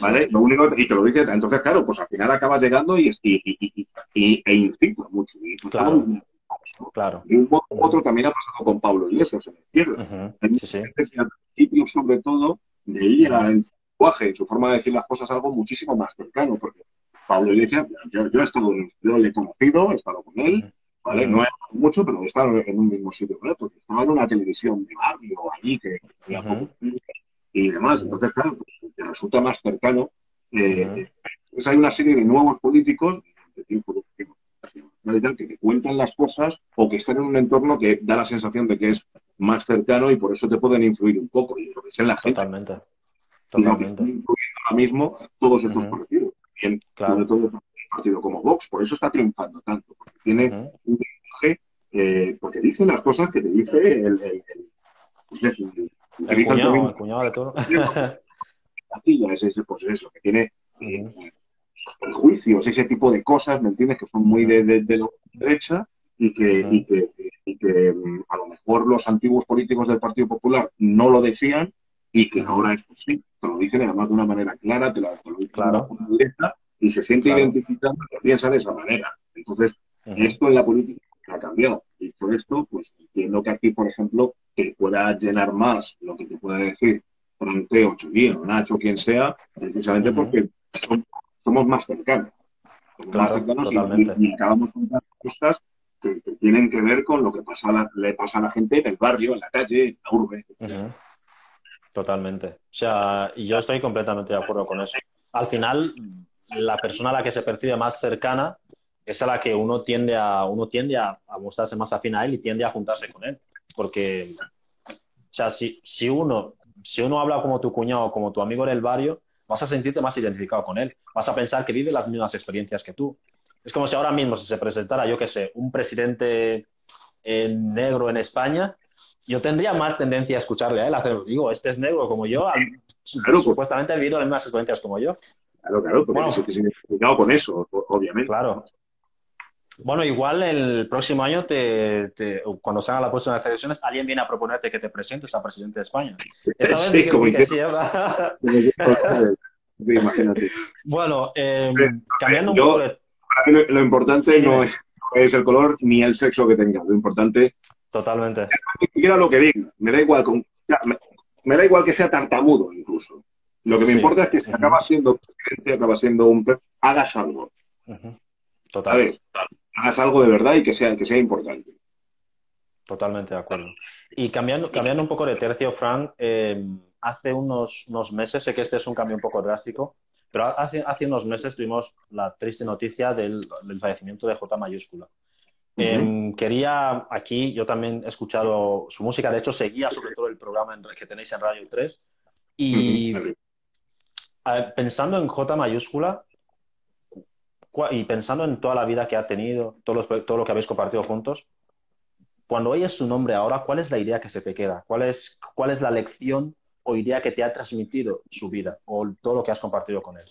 ¿Vale? Lo único, y te lo dice, entonces, claro, pues al final acabas llegando y, y, y, y e incita mucho. Y claro. Claro. De un u otro también ha pasado con Pablo Iglesias en la izquierda. Uh sí, sí. Al principio, sobre todo, veía en su lenguaje, en su forma de decir las cosas, algo muchísimo más cercano, porque Pablo Iglesias, yo, yo he estado, yo le he conocido, he estado con él, ¿vale? No he mucho, pero he estado en un mismo sitio él, porque estaba en una televisión de barrio allí que había pocos y demás. Entonces, claro, pues, te resulta más cercano. Eh. Entonces hay una serie de nuevos políticos de tiempo- tiempo- que te cuentan las cosas o que están en un entorno que da la sensación de que es más cercano y por eso te pueden influir un poco. Y lo que es en la gente. Totalmente. Y lo que están Totalmente. influyendo ahora mismo todos estos partidos. También, Claro. sobre todo partido como Vox, por eso está triunfando tanto, porque tiene Ujú. un lenguaje, eh, porque dice las cosas que te dice el, el, el- pues eso, el- El utiliza el cuñado, cuñado de todo. patilla, es ese, pues eso, que tiene eh, prejuicios, ese tipo de cosas, ¿me entiendes? Que son muy de, de, de la derecha y que, Ujú. y que, y que mm, a lo mejor los antiguos políticos del Partido Popular no lo decían y que ahora esto sí, te lo dicen además de una manera clara, te, la- te lo dicen Claro. de una forma directa y se siente Claro. identificado que piensa de esa manera. Entonces, esto en la política ha cambiado. Y por esto, pues entiendo que aquí, por ejemplo, te pueda llenar más lo que te pueda decir Fronteo, Chulín o Nacho, quien sea, precisamente porque son- somos más cercanos. Somos más cercanos y- y, y acabamos con cosas que, que tienen que ver con lo que pasa la- le pasa a la gente en el barrio, en la calle, en la urbe. Totalmente. O sea, y yo estoy completamente de acuerdo con eso. Al final, la persona a la que se percibe más cercana es a la que uno tiende a, uno tiende a, a mostrarse más afín a él y tiende a juntarse con él. Porque, o sea, si, si uno, si uno habla como tu cuñado o como tu amigo del barrio, vas a sentirte más identificado con él. Vas a pensar que vive las mismas experiencias que tú. Es como si ahora mismo si se presentara, yo qué sé, un presidente negro en España, yo tendría más tendencia a escucharle a él, a hacer, digo, este es negro como yo, Claro, pues. supuestamente ha vivido las mismas experiencias como yo. Claro, claro, porque Bueno. te identificado con eso, obviamente. Claro. Bueno, igual el próximo año, te, te- cuando se hagan las próximas elecciones, alguien viene a proponerte que te presentes a presidente de España. Esta vez Sí, que, como que sí, imagínate. Bueno, eh, cambiando un yo- poco de... Para mí lo, lo importante Sí, no es, no es el color ni el sexo que tenga. Lo importante Totalmente. ni siquiera lo que diga. Me da igual con- me da igual que sea tartamudo incluso. Lo que me Sí. importa es que si acaba siendo presidente, acaba siendo un hagas algo. Total. Hagas algo de verdad y que sea, que sea importante. totalmente de acuerdo. Y cambiando, cambiando un poco de tercio, Frank, eh, hace unos, unos meses, sé que este es un cambio un poco drástico, pero hace, hace unos meses tuvimos la triste noticia del, del fallecimiento de J mayúscula. Eh, quería aquí, yo también he escuchado su música, de hecho seguía sobre todo el programa en- que tenéis en Radio 3 y eh, pensando en J mayúscula y pensando en toda la vida que ha tenido, todos los- todo lo que habéis compartido juntos, cuando oyes su nombre ahora, ¿cuál es la idea que se te queda? ¿Cuál es, cuál es la lección o idea que te ha transmitido su vida o todo lo que has compartido con él?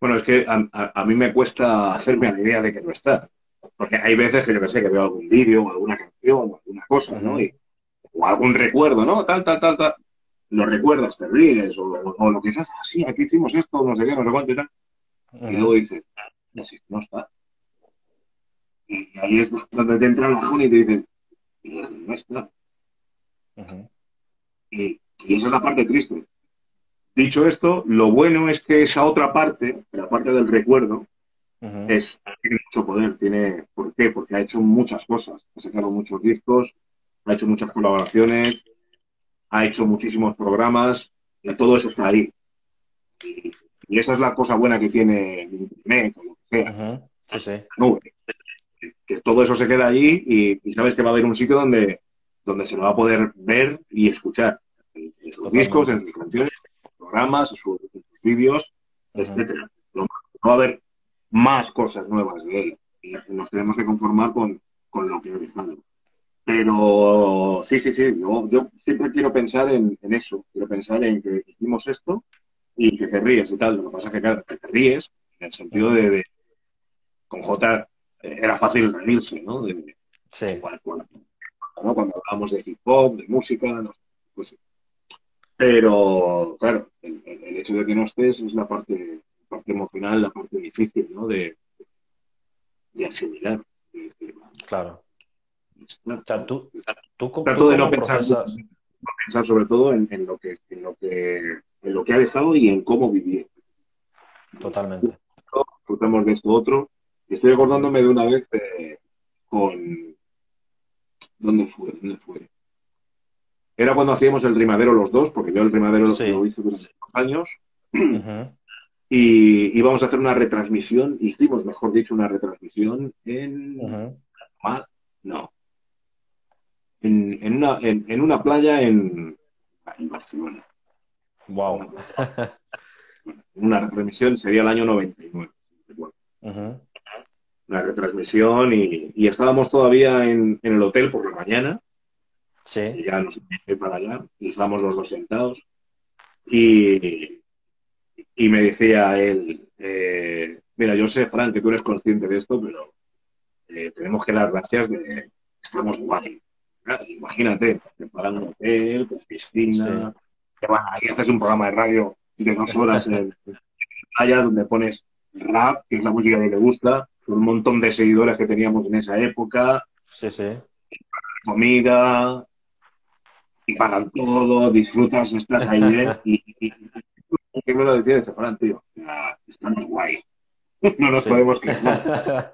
Bueno, es que a, a- a mí me cuesta hacerme la idea de que no está. Porque hay veces que yo que sé, que veo algún vídeo o alguna canción o alguna cosa, ¿no? Y- o algún recuerdo, ¿no? Tal, tal, tal, tal. Lo recuerdas, te ríes, o, o- o lo que sea, ah, sí, aquí hicimos esto, no sé qué, no sé cuánto y tal. Y luego dices, ya sí, no está. Y ahí es donde te entra el bajón y te dicen, "Mira, no está. Y, y esa es la parte triste. Dicho esto, lo bueno es que esa otra parte, la parte del recuerdo, es, tiene mucho poder. Tiene, ¿Por qué? Porque ha hecho muchas cosas. Ha sacado muchos discos, ha hecho muchas colaboraciones, ha hecho muchísimos programas, y todo eso está ahí. Y, y esa es la cosa buena que tiene Internet o lo que sea, Ujú. Sí, sí. la nube. Que, todo eso se queda allí y, y sabes que va a haber un sitio donde, donde se lo va a poder ver y escuchar. En, en sus Totalmente. discos, en sus canciones, en sus programas, en sus, vídeos, etcétera. No, no va a haber más cosas nuevas de él. Y nos tenemos que conformar con, con lo que ha dejado. Pero sí, sí, sí, yo, yo siempre quiero pensar en, en eso. Quiero pensar en que hicimos esto y que te ríes y tal. Lo que pasa es que, claro, que te ríes en el sentido de, de- con J eh, era fácil reírse, ¿no? De, Sí. Cuando hablábamos de hip hop, de música, no pues sí. Pero, claro, el, hecho de que no estés es la parte, la parte emocional, la parte difícil, ¿no? De, de asimilar. de Claro. O sea, tú, tú, Trato de no pensar, pensar sobre todo en, lo que, en, lo que, en lo que ha dejado y en cómo vivir. Totalmente. Disfrutamos de esto otro. Estoy acordándome de una vez con... ¿Dónde fue? ¿Dónde fue? Era cuando hacíamos el rimadero los dos, porque yo el rimadero lo hice durante dos años. Y íbamos a hacer una retransmisión, hicimos, mejor dicho, una retransmisión en... No. En, en, una, en, una playa en, Barcelona. Wow. una retransmisión sería el año 99. Una retransmisión y, y, estábamos todavía en, en, el hotel por la mañana. Sí. Y ya nos fui para allá y estábamos los dos sentados. Y, y me decía él, eh, mira, yo sé, Frank, que tú eres consciente de esto, pero eh, tenemos que dar gracias de que estamos guay. Imagínate, te pagan un hotel, pues piscina, ahí haces un programa de radio de dos horas en, playa donde pones rap, que es la música que te gusta, un montón de seguidores que teníamos en esa época. Sí, sí. Comida, y pagan todo, disfrutas, estás ahí y, que me lo decía, dice, Fran, tío, estamos guay. no nos podemos quejar.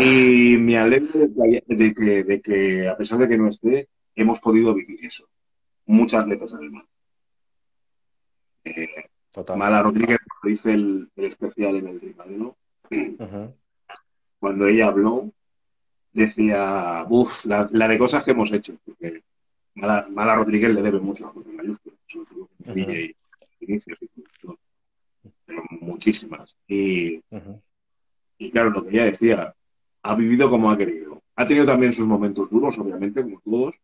Y me alegro de que, de que, a pesar de que no esté, hemos podido vivir eso. Muchas veces además. Eh, Mala Rodríguez, cuando dice el, especial en el Rimadero, cuando ella habló, decía, uff, la, de cosas que hemos hecho, porque Mala, Rodríguez le debe mucho a José Mayúsculo, sobre todo inicios, pero muchísimas. Y, y claro, lo que ella decía, ha vivido como ha querido. Ha tenido también sus momentos duros, obviamente, como todos,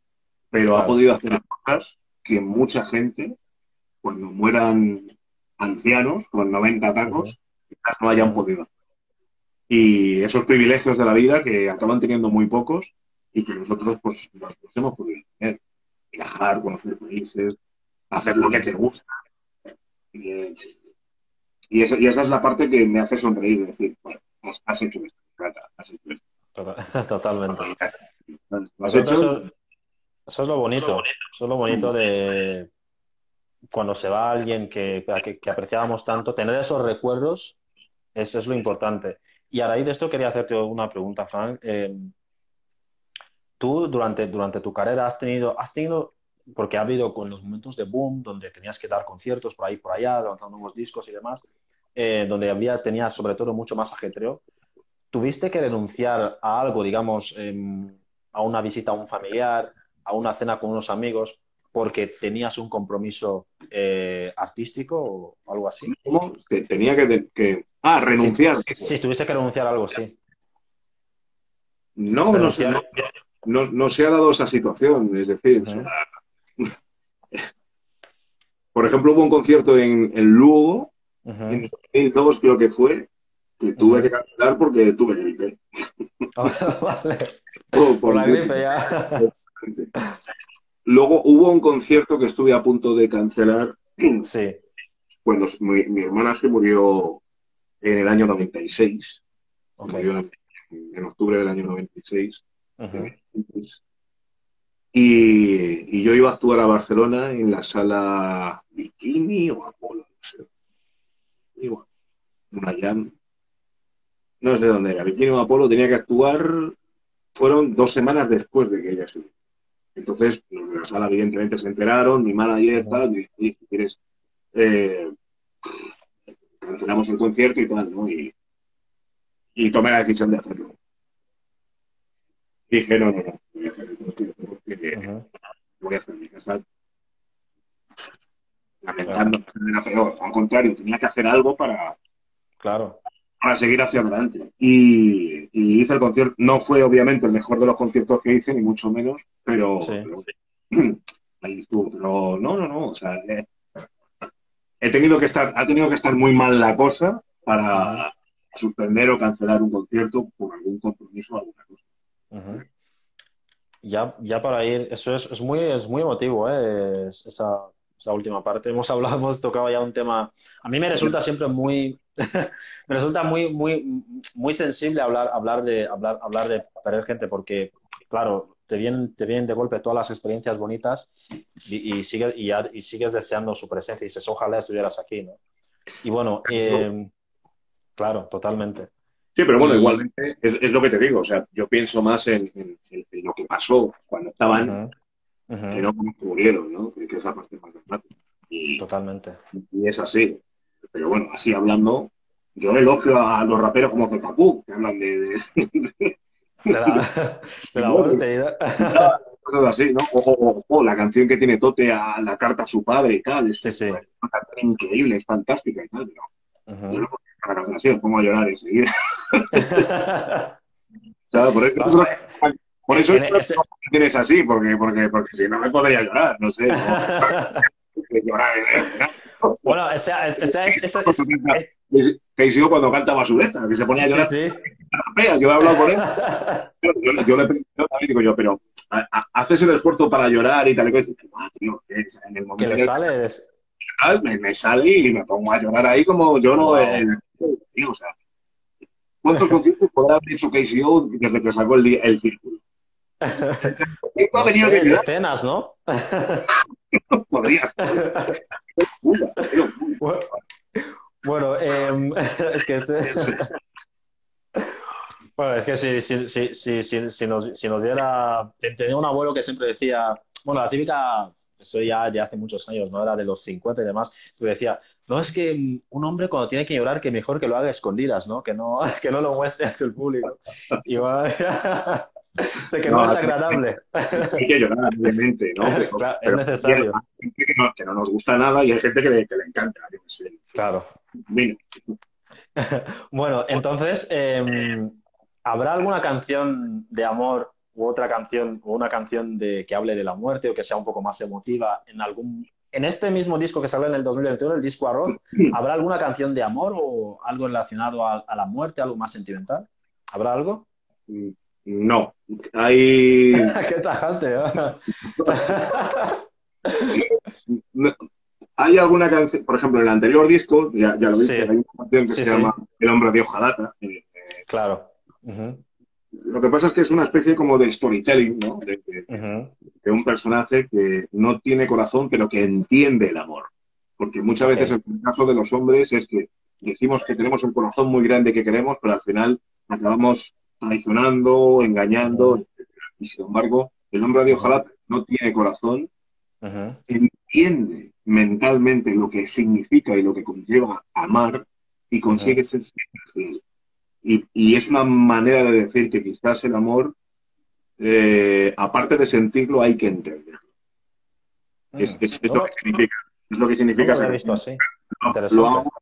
pero ha podido hacer cosas que mucha gente, cuando mueran ancianos con 90 tacos, quizás no hayan podido. Y esos privilegios de la vida que acaban teniendo muy pocos y que nosotros pues los, hemos podido tener. Viajar, conocer países, hacer lo que te gusta, y, y, esa, es la parte que me hace sonreír, decir, bueno, has, hecho esto, Totalmente. Eso, es lo bonito. Eso es lo bonito de cuando se va alguien que, que, apreciábamos tanto, tener esos recuerdos eso es lo importante. Y a raíz de esto quería hacerte una pregunta, Frank. Eh, tú durante, durante tu carrera has tenido, has tenido porque ha habido con los momentos de boom, donde tenías que dar conciertos por ahí por allá, lanzando nuevos discos y demás, eh, donde había, tenías sobre todo mucho más ajetreo, ¿tuviste que renunciar a algo, digamos, em, a una visita a un familiar, a una cena con unos amigos, porque tenías un compromiso eh, artístico o algo así? ¿Cómo? Que tenía que, Ah, renunciar. Sí, tuviste que renunciar a algo, sí. No, no, no, no, se ha dado esa situación, es decir, por ejemplo, hubo un concierto en, en Lugo, en 2002 creo que fue, que tuve que cancelar porque tuve gripe. vale. por, la gripe ya. Luego hubo un concierto que estuve a punto de cancelar. Sí. Cuando mi, hermana se murió en el año 96. Murió en, en, octubre del año 96. Y, yo iba a actuar a Barcelona en la sala Bikini o Apolo, no sé. Igual, una jam. No sé dónde era. Bikini o Apolo tenía que actuar. Fueron dos semanas después de que ella se Entonces, los de la sala, evidentemente, se enteraron. Mi manager, tal, me si quieres, eh, cancelamos el concierto y tal, ¿no? Y, y tomé la decisión de hacerlo. Dije, no, no, no, voy a hacer el concierto voy a estar en mi casa lamentando era peor. Al contrario, tenía que hacer algo para, claro. Para seguir hacia adelante. Y, hice el concierto. No fue obviamente el mejor de los conciertos que hice, ni mucho menos, pero, ahí estuvo. Pero no, no, no. O sea, he, tenido que estar, ha tenido que estar muy mal la cosa para suspender o cancelar un concierto por algún compromiso o alguna cosa. Ya, ya para ir, eso es, es muy, es muy emotivo, ¿eh? esa, esa última parte. Hemos hablado, hemos tocado ya un tema. A mí me resulta siempre muy, me resulta muy, muy, muy sensible hablar, hablar de, hablar, hablar de perder gente, porque claro, te vienen, te vienen de golpe todas las experiencias bonitas y, y, sigues, y, sigues deseando su presencia y dices, ojalá estuvieras aquí, ¿no? Y bueno, eh, claro, totalmente. Sí, pero bueno, igualmente es, es, lo que te digo, o sea, yo pienso más en, en, en lo que pasó cuando estaban, uh -huh. Uh -huh. que no como murieron, ¿no? Que, es la parte más dramática. Y, Totalmente. Y es así. Pero bueno, así hablando, yo elogio a los raperos como Capú, que hablan de, de, de la, de la muerte. Cosas así, ¿no? O, o, o, la canción que tiene Tote a la carta a su padre y tal. Es, sí, sí. una canción increíble, es fantástica y tal, pero uh -huh. yo no puedo así, me pongo a llorar enseguida. o sea, por eso, no, por eso ese... tienes así, porque, porque, porque si no me podría llorar, no sé. llorar, ¿eh? Bueno, esa, esa, esa, esa, que hizo cuando canta Basureta, que se ponía a llorar. Sí, sí. Yo he hablado con él. Yo, yo, yo le pregunto a digo yo, pero haces el esfuerzo para llorar y tal y cual. Ah, tío, en el momento que le sale es... me, me sale y me pongo a llorar ahí como lloro. Wow. En, tío, o sea, ¿cuántos conciertos podrá haber hecho KCO desde que sacó el, el círculo? No sé, decenas, ¿no? Podría. Bueno, eh, es que este... Bueno, es que si, si, si, si, nos, si nos diera... Tenía un abuelo que siempre decía, bueno, la típica, eso ya, ya hace muchos años, ¿no? Era de los 50 y demás, que decía, no, es que un hombre cuando tiene que llorar, que mejor que lo haga a escondidas, ¿no? Que no, que no lo muestre ante el público. Y bueno, de que no, no es agradable. Hay que llorar, obviamente, ¿no? Pero, claro, pero es necesario. Hay gente que no, que no, nos gusta nada y hay gente que le, que le encanta. Yo sé. Claro. Mira. bueno, entonces, eh, ¿habrá alguna canción de amor u otra canción o una canción de que hable de la muerte o que sea un poco más emotiva en algún en este mismo disco que sale en el 2021, el disco Arroz, ¿habrá alguna canción de amor o algo relacionado a, a la muerte, algo más sentimental? ¿Habrá algo? No, hay. ¡Qué tajante! hay alguna canción, por ejemplo, en el anterior disco, ya, ya lo sí. hay una canción que sí, se sí. llama El hombre de hojalata. Eh, claro. Uh -huh. Lo que pasa es que es una especie como de storytelling, ¿no? De, de, uh -huh. de, un personaje que no tiene corazón, pero que entiende el amor. Porque muchas okay. veces el caso de los hombres es que decimos que tenemos un corazón muy grande que queremos, pero al final acabamos traicionando, engañando, -huh. Y sin embargo, el hombre de ojalá no tiene corazón, uh -huh. entiende mentalmente lo que significa y lo que conlleva amar y consigue uh -huh. ser fiel. Y, y, es una manera de decir que quizás el amor, eh, aparte de sentirlo, hay que entenderlo. Es, es, es, lo que significa. Es lo que significa. Lo, lo hago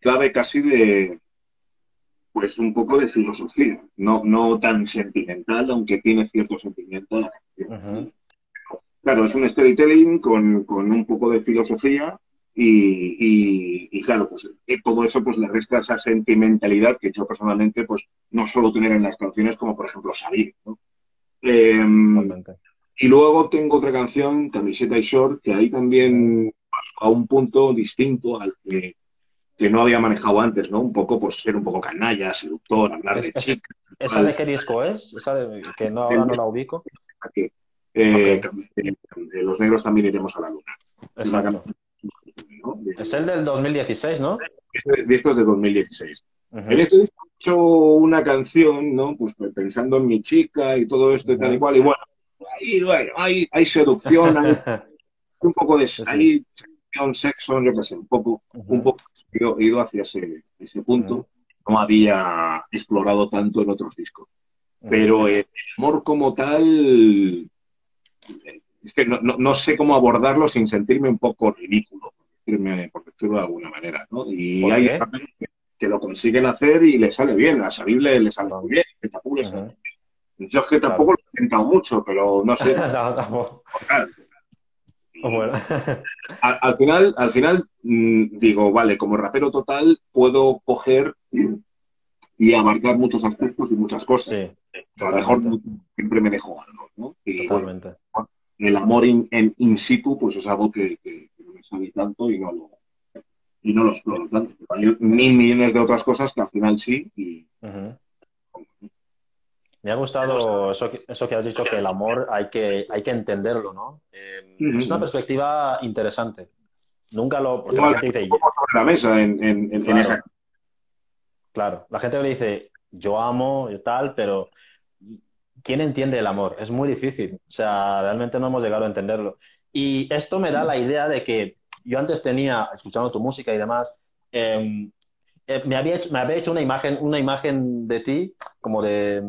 clave casi de, pues un poco de filosofía, no, no tan sentimental, aunque tiene cierto sentimiento la canción. Uh -huh. Claro, es un storytelling con, con, un poco de filosofía y, y, y, claro, pues todo eso pues le resta esa sentimentalidad que yo personalmente pues no suelo tener en las canciones como por ejemplo Salir, ¿no? eh, y luego tengo otra canción, Camiseta y Short, que ahí también a un punto distinto al que que no había manejado antes, ¿no? Un poco, pues, ser un poco canalla, seductor, hablar de chica. ¿Esa de qué disco es? ¿Esa de, que no, ahora no la ubico? Aquí. Eh, okay. de los negros también iremos a la luna. Exacto. ¿no? De, es el del 2016, ¿no? Este disco es de 2016. Uh -huh. En este disco he hecho una canción, ¿no? Pues pensando en mi chica y todo esto y uh -huh. tal y cual. Y bueno, ahí, bueno, hay, hay seducción, hay un poco de salir, sí sexo, yo qué sé, un poco, uh -huh. un poco he ido hacia ese, ese punto. Uh -huh. No había explorado tanto en otros discos. Uh -huh. Pero el amor como tal, es que no, no, no, sé cómo abordarlo sin sentirme un poco ridículo, por, decirme, por decirlo de alguna manera. ¿no? Y hay que, lo consiguen hacer y le sale bien. A Sabib le, le sale muy bien. Que. Yo es que tampoco claro. lo he intentado mucho, pero no sé. no. Bueno. al, al, final, al final mmm, digo, vale, como rapero total puedo coger y abarcar muchos aspectos y muchas cosas. Sí, a lo mejor siempre me dejo algo, ¿no? Y totalmente. Bueno, el amor in, en in situ, pues es algo que, que, que, no me sale tanto y no lo y no lo exploro tanto. Hay mil millones de otras cosas que al final sí y, uh -huh. Me ha gustado eso que, eso que has dicho, que el amor hay que, hay que entenderlo, ¿no? Eh, es una perspectiva interesante. Nunca lo... La gente dice, sobre la mesa en, en, en claro, esa... claro, la gente le dice, yo amo y tal, pero ¿quién entiende el amor? Es muy difícil. O sea, realmente no hemos llegado a entenderlo. Y esto me da la idea de que yo antes tenía, escuchando tu música y demás, eh, eh, me, había hecho, me había hecho una imagen, una imagen de ti como de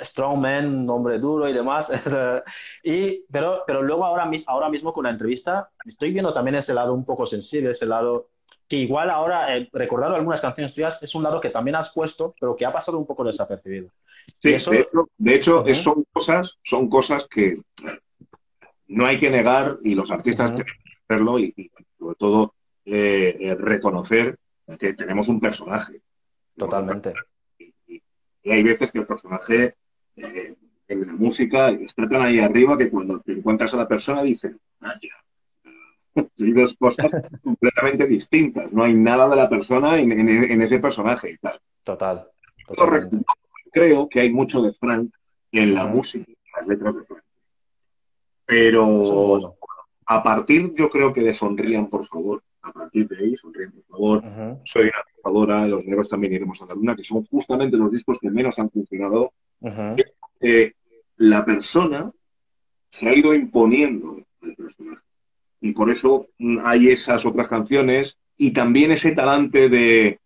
um, strong man, hombre duro y demás. y, pero, pero luego ahora, ahora mismo con la entrevista estoy viendo también ese lado un poco sensible, ese lado que igual ahora, eh, recordando algunas canciones tuyas, es un lado que también has puesto, pero que ha pasado un poco desapercibido. Sí, eso... de hecho, de hecho uh -huh. son, cosas, son cosas que no hay que negar y los artistas uh -huh. tienen que hacerlo y, y sobre todo eh, reconocer que tenemos un personaje. Totalmente. Y, y, y hay veces que el personaje eh, en la música está tan ahí arriba que cuando te encuentras a la persona vaya, hay dos cosas completamente distintas. No hay nada de la persona en, en, en ese personaje y tal. Total. Creo que hay mucho de Frank en la uh -huh. música, en las letras de Frank. Pero a partir, yo creo que de Sonrían, por favor, a partir de ahí, Sonrían, por favor, uh -huh. Soy una Los Negros también iremos a la luna, que son justamente los discos que menos han funcionado. Uh -huh. eh, la persona se ha ido imponiendo al personaje. Y por eso hay esas otras canciones y también ese talante de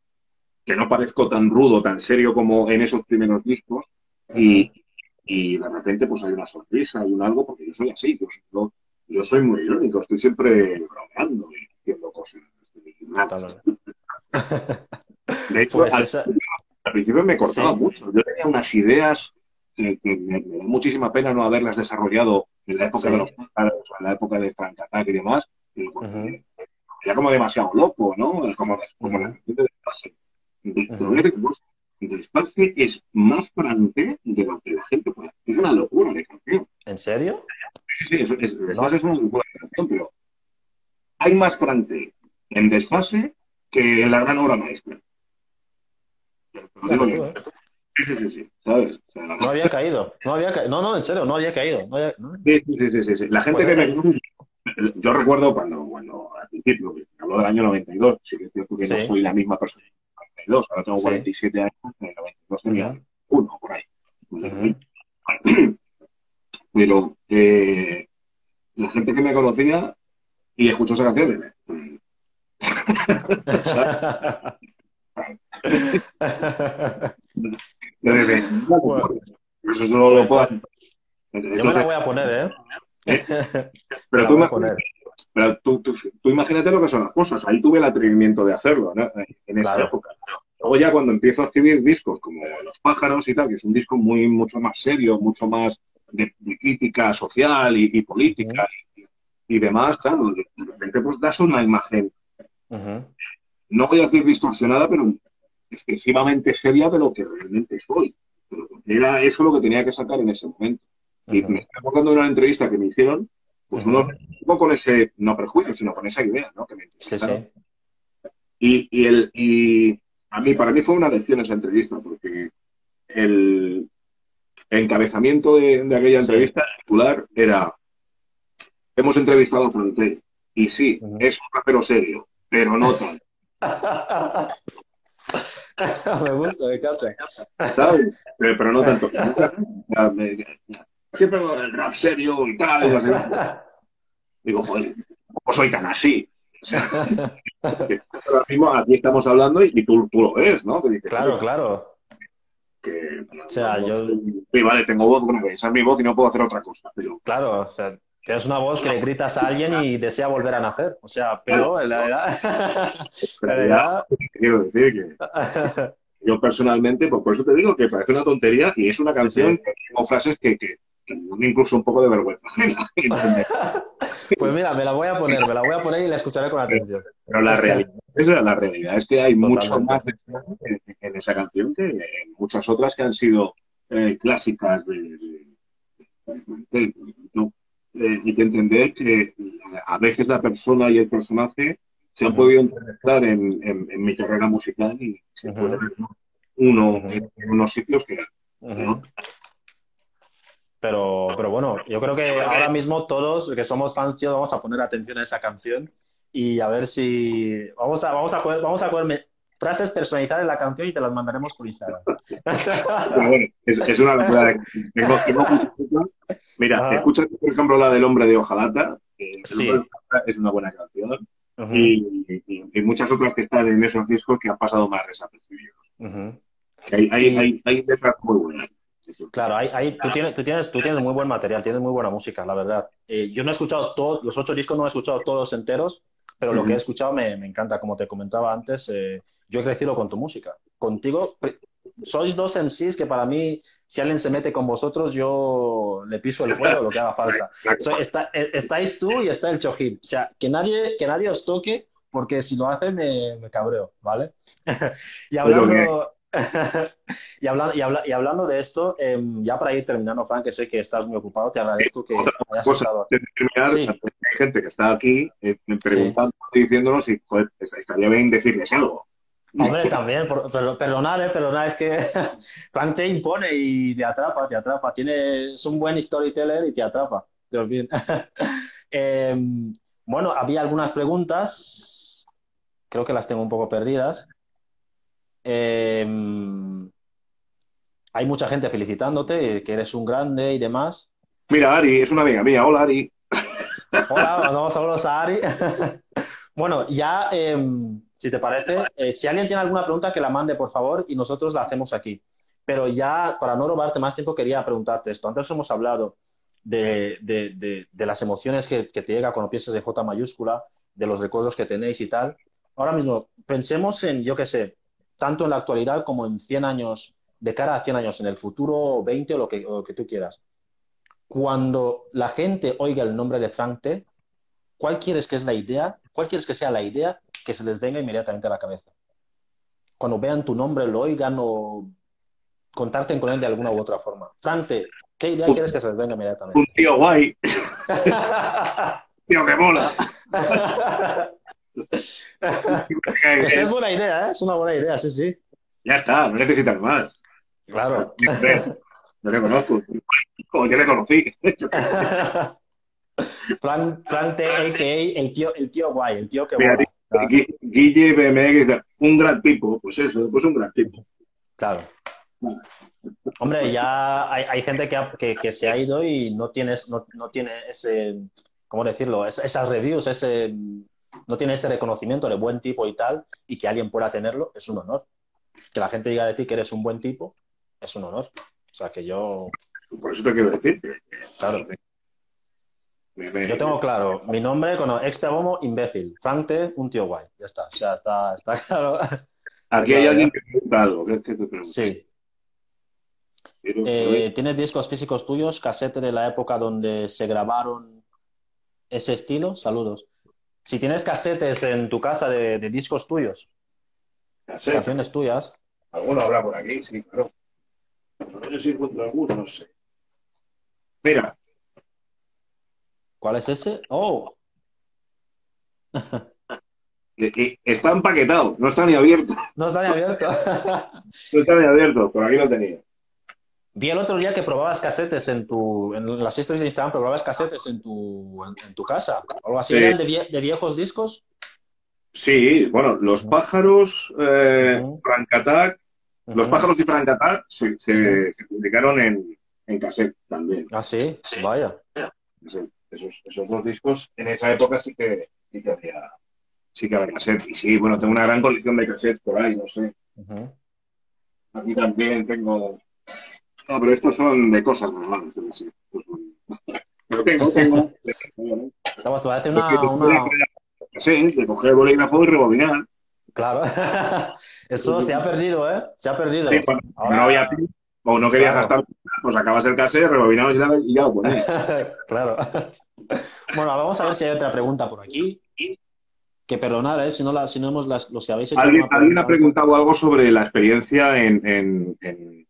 que no parezco tan rudo, tan serio como en esos primeros discos. Uh -huh. y, y, de repente pues hay una sonrisa, hay un algo, porque yo soy así, yo, yo, yo soy muy irónico, estoy siempre bromeando y haciendo cosas. De hecho, pues al, esa... al, principio me cortaba sí. mucho. Yo tenía unas ideas que, me, da muchísima pena no haberlas desarrollado en la época sí. de los pájaros, en la época de Frank Attack y demás. Uh -huh. Era como demasiado loco, ¿no? Como, como la canción de -huh. Despace es más francés de lo que la gente puede. Es una locura de canción. ¿En serio? Sí, sí, es, es, no. es una locura de canción, pero hay más francés en Desfase que en la gran obra maestra. Claro, digo, Sí, sí, sí, ¿sabes? O sea, no había caído, no había caído, no, no, en serio, no había caído. No había... Sí, sí, sí, sí, sí, La gente pues que me... Yo recuerdo cuando, cuando al principio, habló del año 92, sí que es cierto que sí. no soy la misma persona 92, ahora tengo 47 sí. años, en el 92 tenía uno, por ahí. Uh -huh. Pero eh, la gente que me conocía y escuchó esa canción, bueno, eso no lo puedo. Entonces, Yo me la voy a poner, ¿eh? ¿eh? Pero, tú, poner. pero tú, tú, tú, imagínate lo que son las cosas. Ahí tuve el atrevimiento de hacerlo, ¿no? En esa claro. época. Luego ya cuando empiezo a escribir discos como Los pájaros y tal, que es un disco muy mucho más serio, mucho más de, de crítica social y, y política -huh. y, y, demás, claro, de repente pues das una imagen, uh -huh. no voy a decir distorsionada, pero excesivamente seria de lo que realmente soy. Pero era eso lo que tenía que sacar en ese momento. Uh -huh. Y me estoy acordando de una entrevista que me hicieron, pues uh -huh. no con ese, no prejuicio, sino con esa idea, ¿no? Que me sí, sí. Y, y, el, y a mí, para mí fue una lección esa entrevista, porque el encabezamiento de, de aquella entrevista sí. titular era hemos entrevistado a Fronte y sí, uh -huh. es un rapero serio, pero no tal. me gusta, me encanta. ¿Sabes? Pero, pero no tanto. Siempre el rap serio y tal. Y Digo, joder, ¿cómo soy tan así? O sea, ahora mismo aquí estamos hablando y, y tú, tú, lo ves, ¿no? Que dices, claro, claro. Que, o sea, yo... Sí, vale, tengo voz, bueno, esa es mi voz y no puedo hacer otra cosa. Pero... Claro, o sea, que es una voz que le gritas a alguien y desea volver a nacer. O sea, pero en la verdad... en la verdad... Quiero decir que... Yo personalmente, pues por eso te digo que parece una tontería y es una canción sí, sí. tengo frases que, que, que incluso un poco de vergüenza. pues mira, me la voy a poner, me la voy a poner y la escucharé con atención. Pero la realidad, esa la realidad es que hay Totalmente. mucho más en, en, esa canción que en muchas otras que han sido eh, clásicas de, de, de, ¿no? Eh, y que entender que a veces la persona y el personaje se han uh -huh. podido entrevistar en, en, en, mi carrera musical y se uh -huh. puede ver uno uh -huh. en, unos sitios que... ¿no? Pero, pero bueno, yo creo que ahora mismo todos que somos fans, tío, vamos a poner atención a esa canción y a ver si vamos a vamos a vamos a cogerme frases personalizadas de la canción y te las mandaremos por Instagram. bueno, es, una. Tengo, Mira, escucha por ejemplo la del hombre de hojalata, que es una buena canción. y, muchas otras que están en esos discos que han pasado más desapercibidos. hay, hay, hay letras muy buenas. Claro, hay, tú, tienes, tú, tienes, tú tienes muy buen material, tienes muy buena música, la verdad. Eh, yo no he escuchado todos, los ocho discos no he escuchado todos enteros, pero lo que he escuchado me, encanta. Como te comentaba antes, eh, yo he crecido con tu música. Contigo, sois dos MCs que para mí, si alguien se mete con vosotros, yo le piso el fuego, lo que haga falta. está, eh, estáis tú y está el Chojin. O sea, que nadie, que nadie os toque, porque si lo hacen me, me cabreo, ¿vale? y hablando, y, hablando, y, hablando de esto, em, ya para ir terminando, Frank, que sé que estás muy ocupado, te agradezco que hayas estado Hay gente que está aquí eh, preguntando y diciéndonos si estaría bien decirles algo. Hombre, también, pero, perdonar, eh, es que Frank te impone y te atrapa, te atrapa. Tiene, es un buen storyteller y te atrapa. eh, bueno, había algunas preguntas, creo que las tengo un poco perdidas. Em, hay mucha gente felicitándote, que eres un grande y demás. Mira, Ari, es una amiga mía. Hola, Ari. Hola, mandamos saludos a Ari. bueno, ya, em, si te parece, eh, si alguien tiene alguna pregunta, que la mande, por favor, y nosotros la hacemos aquí. Pero ya, para no robarte más tiempo, quería preguntarte esto. Antes hemos hablado de, las emociones que, que, te llega cuando piensas de J mayúscula, de los recuerdos que tenéis y tal. Ahora mismo, pensemos en, yo qué sé, tanto en la actualidad como en 100 años, de cara a 100 años, en el futuro 20 o lo que, que tú quieras. Cuando la gente oiga el nombre de Frank T, ¿cuál quieres que es la idea? ¿Cuál quieres que sea la idea que se les venga inmediatamente a la cabeza? Cuando vean tu nombre, lo oigan o contacten con él de alguna u otra forma. Frank T, ¿qué idea quieres que se les venga inmediatamente? Un tío guay. tío que mola. Esa es buena idea, ¿eh? Es una buena idea, sí, sí. Ya está, no necesitas más. Claro. No le conozco. Como yo le conocí. Plan, plante, a.k.a. el tío, el tío guay, el tío que Mira, Guille BMX, un gran tipo, pues eso, pues un gran tipo. Claro. Hombre, ya hay, hay gente que, que, se ha ido y no, tienes, no, no tiene ese, ¿cómo decirlo? esas reviews, ese no tiene ese reconocimiento de buen tipo y tal, y que alguien pueda tenerlo, es un honor. Que la gente diga de ti que eres un buen tipo, es un honor. O sea, que yo... Por eso te quiero decir. Claro. Yo tengo claro, mi nombre con ex imbécil. Frante, un tío guay. Ya está. Sea, está, está claro. Aquí hay alguien que pregunta algo. Sí. Eh, ¿Tienes discos físicos tuyos, casete de la época donde se grabaron ese estilo? Saludos. Si tienes casetes en tu casa de, discos tuyos, canciones tuyas. Alguno habrá por aquí, sí, claro. Yo sí encuentro alguno, no sé. Mira. ¿Cuál es ese? ¡Oh! está empaquetado, no está ni abierto. No está ni abierto. no está ni abierto, por aquí lo tenía. Vi el otro día que probabas casetes en tu. En las historias de Instagram probabas casetes en tu, en, tu casa. ¿Algo así? ¿Eran de, viejos discos? Sí, bueno, Los Pájaros, eh, Frank Attack, Los Pájaros y Frank Attack se, se, publicaron en, en, cassette también. Ah, sí, vaya. Esos, esos, dos discos en esa época sí que, sí que había. Sí que había cassette. Y sí, bueno, tengo una gran colección de cassettes por ahí, no sé. Aquí también tengo no, pero estos son de cosas normales. Sí. Pero tengo, tengo. Vamos, a hacer una, una... Sí, de coger el bolígrafo y rebobinar. Claro. Eso se ha perdido, ¿eh? Se ha perdido. Sí, cuando no había o no querías gastar, pues acabas el cassette, rebobinabas y ya lo claro. Bueno, vamos a ver si hay otra pregunta por aquí. Que perdonar, ¿eh? si no, la, si no hemos las, los que habéis hecho. ¿Alguien, ¿alguien ha preguntado algo sobre la experiencia en, en, en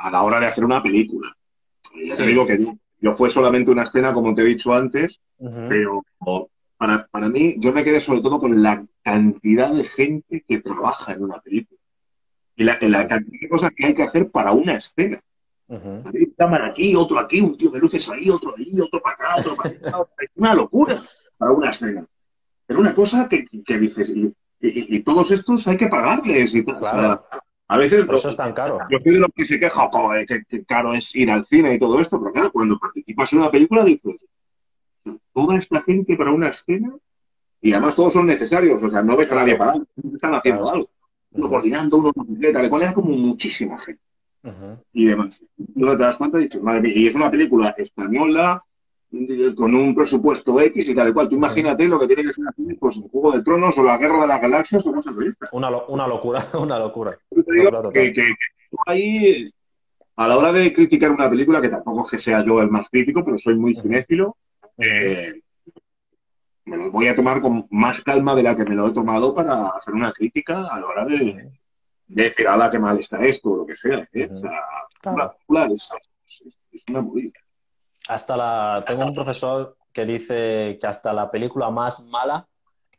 a la hora de hacer una película. Ya te digo que yo, fue solamente una escena, como te he dicho antes, pero para, para mí yo me quedé sobre todo con la cantidad de gente que trabaja en una película y la, la cantidad de cosas que hay que hacer para una escena. Hay cámara aquí, otro aquí, un tío de luces ahí, otro ahí, otro para acá, otro para allá. Es una locura para una escena. Pero una cosa que, que dices, y, y, todos estos hay que pagarles y tal. a veces. Por eso es tan caro. Yo soy de los que se queja, que, que, caro es ir al cine y todo esto, pero claro, cuando participas en una película dices, toda esta gente para una escena, y además todos son necesarios, o sea, no ves a nadie parado, están haciendo algo. Uno coordinando, uno tal cual, era como muchísima gente. Y demás. No te das cuenta y dices, madre mía, y es una película española con un presupuesto X y tal y cual. Tú imagínate lo que tiene que ser pues, un Juego de Tronos o la Guerra de las Galaxias o cosas de. Una, una locura, una locura. que, que, ahí, a la hora de criticar una película, que tampoco es que sea yo el más crítico, pero soy muy cinéfilo, eh, me lo voy a tomar con más calma de la que me lo he tomado para hacer una crítica a la hora de, decir, a la que mal está esto o lo que sea. ¿eh? es, una movida. Hasta la... Tengo un profesor que dice que hasta la película más mala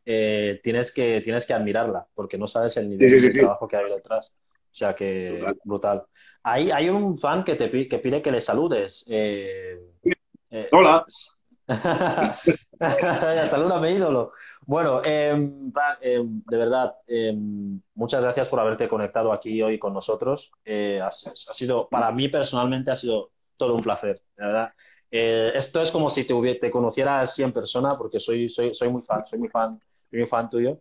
eh, tienes, que, tienes que admirarla, porque no sabes el nivel de trabajo que hay detrás. O sea que brutal. Hay, hay un fan que te que pide que le saludes. Eh, Hola. Salúdame, ídolo. Bueno, em, em, de verdad, em, muchas gracias por haberte conectado aquí hoy con nosotros. Eh, ha, sido, para mí personalmente, ha sido todo un placer. Eh, esto es como si te, te conociera así en persona, porque soy, soy, soy muy fan, soy muy fan, muy fan tuyo.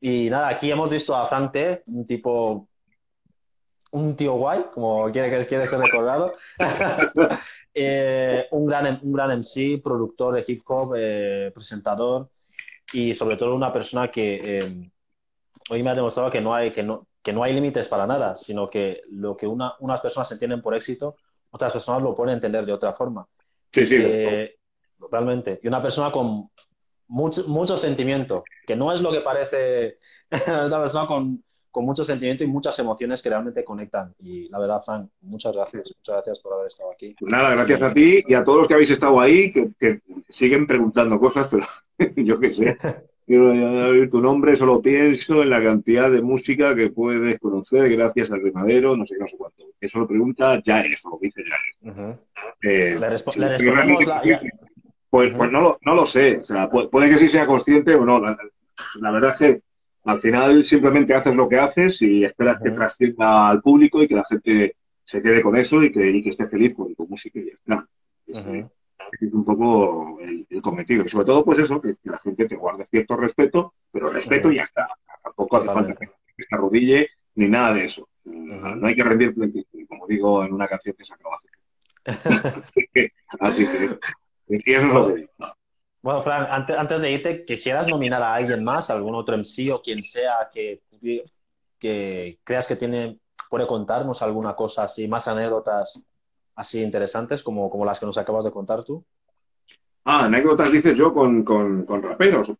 Y nada, aquí hemos visto a Frank T, un tipo un tío guay, como quiere, quiere ser recordado. Eh, un, gran, un gran MC, productor de hip hop, eh, presentador y sobre todo una persona que eh, hoy me ha demostrado que no, hay, que, no, que no hay límites para nada, sino que lo que una, unas personas entienden por éxito, otras personas lo pueden entender de otra forma. Sí, sí. totalmente. Y una persona con mucho, mucho sentimiento, que no es lo que parece una persona con con mucho sentimiento y muchas emociones que realmente conectan. Y la verdad, Frank, muchas gracias. Muchas gracias por haber estado aquí. Pues nada, gracias a ti y a todos los que habéis estado ahí, que, siguen preguntando cosas, pero yo qué sé. Quiero oír tu nombre, solo pienso en la cantidad de música que puedes conocer gracias al Rimadero, no sé qué, no sé cuánto. Eso lo pregunta ya eso, lo dice ya eh, le, respondemos Pues, pues no, lo, no lo sé. O sea, puede, que sí sea consciente o no. la verdad es que al final simplemente haces lo que haces y esperas que trascienda al público y que la gente se quede con eso y que, esté feliz con tu música y ya está. Es, un poco el, cometido. Y sobre todo, pues eso, que, la gente te guarde cierto respeto, pero respeto y ya está. Tampoco hace falta que se arrodille ni nada de eso. No hay que rendir como digo en una canción que se acaba así que, así que, y eso es lo que digo. Bueno, Frank, antes, antes, de irte, ¿quisieras nominar a alguien más, algún otro MC o quien sea que, que creas que tiene, puede contarnos alguna cosa así, más anécdotas así interesantes como, como las que nos acabas de contar tú? Ah, anécdotas dices yo con, con, raperos.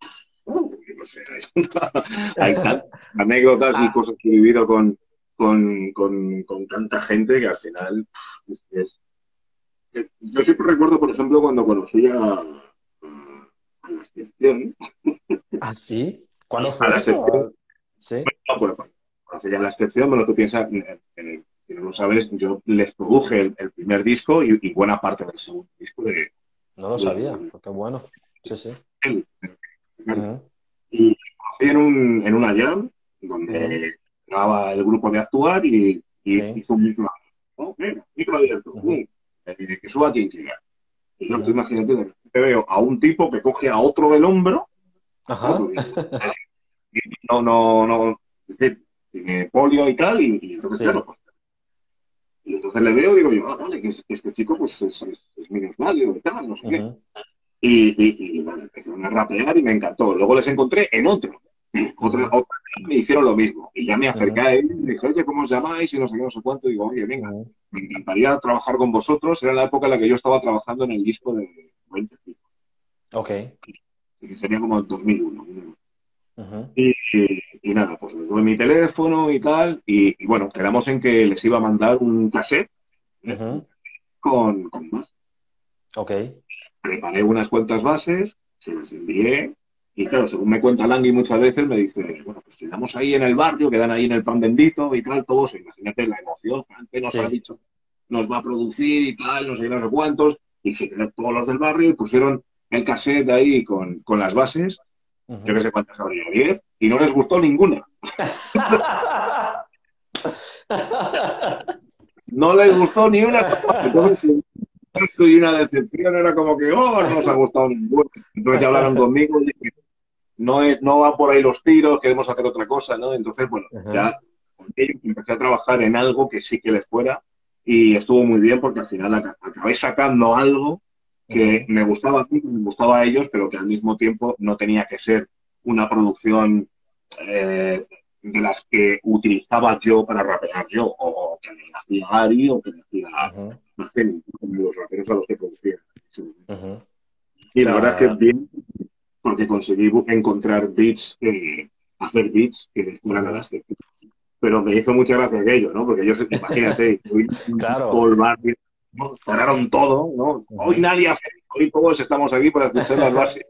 hay anécdotas y ah. cosas que he vivido con, con, con, tanta gente que al final Yo siempre recuerdo, por ejemplo, cuando conocí a, la excepción. ¿Ah, sí? ¿Cuándo fue? A la excepción. ¿Sí? Bueno, pues, cuando la excepción, bueno, tú piensas, si no lo sabes, yo les produje el, primer disco y, buena parte del segundo disco de. No lo sabía, qué bueno. Sí, sí. Y conocí en, un, en una jam donde grababa el grupo de actuar y, hizo un micro. ¿no? micro abierto. que suba quien quiera. Y no, tú imagínate, veo a un tipo que coge a otro del hombro. No, no, no. tiene polio y tal, y, entonces, claro, pues, y entonces le veo y digo yo, ah, vale, que, este chico pues es, es, es y tal, no sé qué. Y, y, y bueno, empezaron a rapear y me encantó. Luego les encontré en otro. Otra, otra, me hicieron lo mismo. Y ya me acerqué a él y dije, oye, ¿cómo os llamáis? Y no sé qué, no sé cuánto. Y digo, oye, venga, me encantaría trabajar con vosotros. Era la época en la que yo estaba trabajando en el disco de 20 Ok. Que sería como el 2001. y, y, nada, pues les doy mi teléfono y tal. Y, bueno, quedamos en que les iba a mandar un cassette con, con más. Ok. Preparé unas cuantas bases, se las envié y claro, según me cuenta Langui muchas veces, me dice, bueno, pues quedamos ahí en el barrio, quedan ahí en el pan bendito y tal, todos, imagínate la emoción, Frank nos ha dicho nos va a producir y tal, no sé no sé cuántos, y se quedaron todos los del barrio y pusieron el cassette ahí con, con las bases, yo no sé cuántas habría, 10, y no les gustó ninguna. no les gustó ni una. Entonces, y una decepción era como que, oh, no nos ha gustado ninguna. Entonces ya hablaron conmigo y dije, no, es, no va por ahí los tiros, queremos hacer otra cosa, ¿no? Entonces, bueno, ya con ellos empecé a trabajar en algo que sí que les fuera y estuvo muy bien porque al final acabé sacando algo que me gustaba a mí, me gustaba a ellos, pero que al mismo tiempo no tenía que ser una producción eh, de las que utilizaba yo para rapear yo, o que me hacía Ari, o que me hacía los raperos a los que producía. Y la verdad es que bien, porque conseguí encontrar beats, eh, hacer beats que les fueran a las Pero me hizo mucha gracia aquello, ¿no? Porque yo, imagínate, claro. todo el barrio, pararon todo, ¿no? Hoy nadie hace, hoy todos estamos aquí para escuchar las bases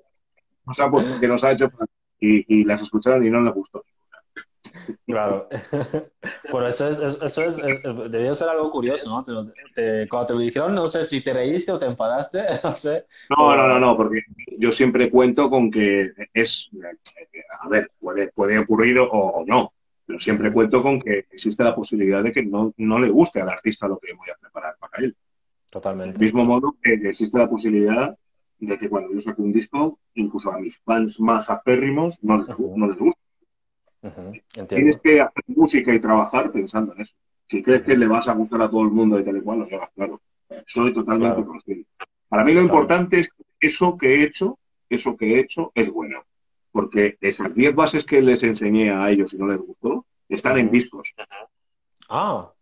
que nos ha hecho y, y las escucharon y no les gustó. Claro. Bueno, eso es, eso es, debió ser algo curioso, ¿no? cuando te lo dijeron, no sé si te reíste o te enfadaste, no sé. No, no, no, no, porque yo siempre cuento con que es, a ver, puede, puede ocurrir o, no, pero siempre cuento con que existe la posibilidad de que no, no le guste al artista lo que voy a preparar para él. Totalmente. Del mismo modo que existe la posibilidad de que cuando yo saque un disco, incluso a mis fans más aférrimos no les, no les guste. Tienes que hacer música y trabajar pensando en eso. Si crees que le vas a gustar a todo el mundo y tal y cual, lo llevas claro. Soy totalmente consciente. Para mí lo importante es que eso que he hecho, eso que he hecho es bueno. Porque esas 10 bases que les enseñé a ellos y no les gustó, están en discos. Ah.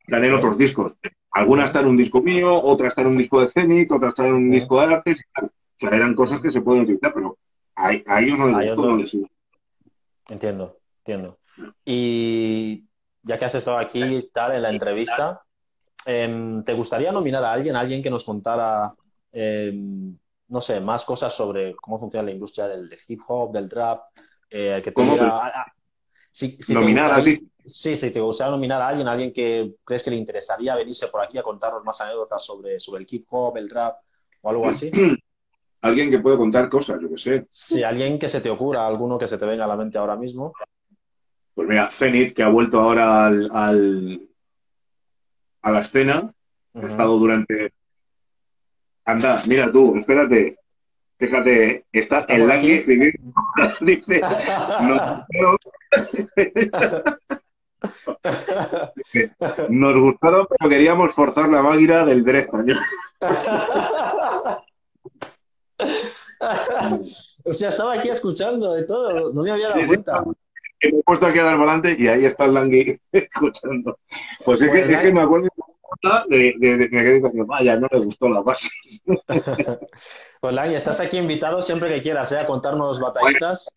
Están en otros discos. Algunas están en un disco mío, otras están en un disco de Zenith, otras están en un disco de artes. O sea, eran cosas que se pueden utilizar, pero a, ellos no les gustó, no les Entiendo, entiendo. Y ya que has estado aquí tal en la entrevista, em, ¿te gustaría nominar a alguien, alguien que nos contara, em, no sé, más cosas sobre cómo funciona la industria del, hip hop, del rap? Eh, que ¿Cómo? nominar a Sí, sí, te gustaría nominar a alguien, alguien que crees que le interesaría venirse por aquí a contarnos más anécdotas sobre, sobre el hip hop, el rap o algo así. alguien que puede contar cosas, yo que sé. Sí, alguien que se te ocurra, alguno que se te venga a la mente ahora mismo. Pues mira, Zenith, que ha vuelto ahora al, al a la escena, ha estado durante... Anda, mira tú, espérate, fíjate, está en la que dice, nos gustaron, pero queríamos forzar la máquina del derecho. o sea, estaba aquí escuchando de todo, no me había dado cuenta. me he puesto aquí a dar volante y ahí está el Langui escuchando. Pues es, que, pues es que, me acuerdo de, de, de, que vaya, no le gustó la base. pues Langui, estás aquí invitado siempre que quieras, ¿eh? A contarnos batallitas.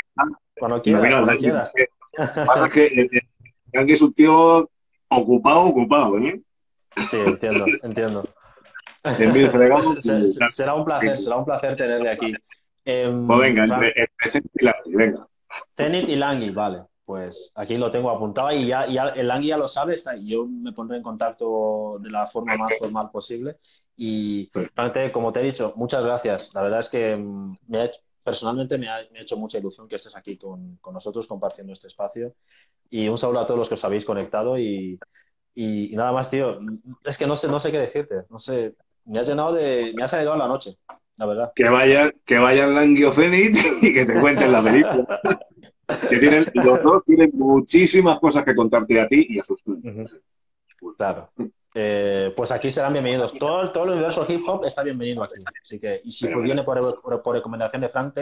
Cuando quieras, cuando quieras. Pasa que el, Langui es un tío ocupado, ocupado, ¿eh? Sí, entiendo, entiendo. Pues, será un placer, será un placer tenerle aquí. Em, pues venga, entre, Zenit y Langui, venga. Zenit y Langui, vale. Pues aquí lo tengo apuntado y ya, el Langui ya lo sabe, está, yo me pondré en contacto de la forma más formal posible. Y como te he dicho, muchas gracias. La verdad es que mm, me personalmente me ha, hecho mucha ilusión que estés aquí con, con, nosotros compartiendo este espacio. Y un saludo a todos los que os habéis conectado y, y, y, nada más, tío. Es que no sé, no sé qué decirte. No sé, me has llenado de. Me has alegrado la noche, la verdad. Que vayan, que vayan Langui y que te cuenten la película. que tienen, los dos tienen muchísimas cosas que contarte a ti y a sus uh Claro. Eh, pues aquí serán bienvenidos. Todo, todo el universo hip hop está bienvenido aquí. Así que, y si viene por, por, recomendación de Frank,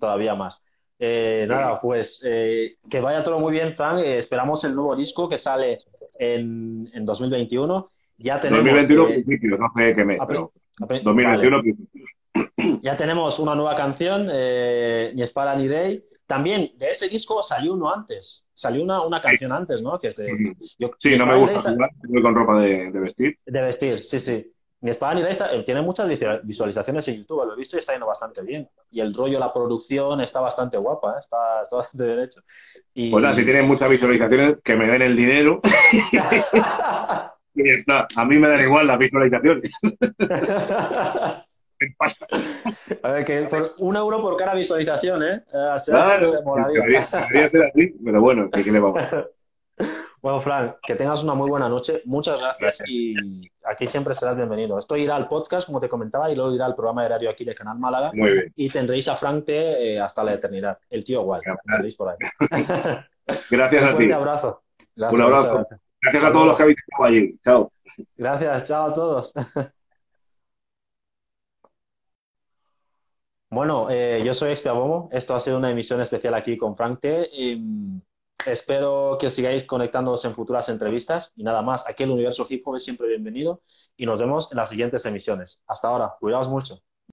todavía más. Eh, nada, pues eh, que vaya todo muy bien, Frank. esperamos el nuevo disco que sale en, en 2021 ya tenemos, 2021 principios, no sé qué mes, pero 2021 principios. Ya tenemos una nueva canción, eh, Ni Espada ni Rey. También de ese disco salió uno antes. Salió una, una canción antes, ¿no? Que es de, sí, no me gusta jugar, voy con ropa de, de, vestir. De vestir, sí, sí. Ni Espada ni eh, tiene muchas visualizaciones en YouTube, lo he visto y está yendo bastante bien. Y el rollo, la producción está bastante guapa, ¿eh? está, está, bastante bien hecho. Y... Pues nada, si tienen muchas visualizaciones, que me den el dinero. Y está. A mí me da igual las visualizaciones. pasta. A ver, que por un euro por cada visualización, ¿eh? claro, se debería, ser así, pero bueno, ¿qué le vamos? Bueno, Frank, que tengas una muy buena noche. Muchas gracias, y aquí siempre serás bienvenido. Esto irá al podcast, como te comentaba, y luego irá al programa de aquí de Canal Málaga. Muy bien. Y tendréis a Frank T, eh, hasta la eternidad. El tío guay. Tendréis por ahí. Gracias a ti. Un abrazo. un abrazo. Gracias. a todos los que habéis estado allí. Chao. Gracias, chao a todos. Bueno, eh, yo soy Expiabomo. Esto ha sido una emisión especial aquí con Frank. Y Espero que sigáis conectándonos en futuras entrevistas. Y nada más, aquí el universo hip hop es siempre bienvenido y nos vemos en las siguientes emisiones. Hasta ahora, cuidaos mucho.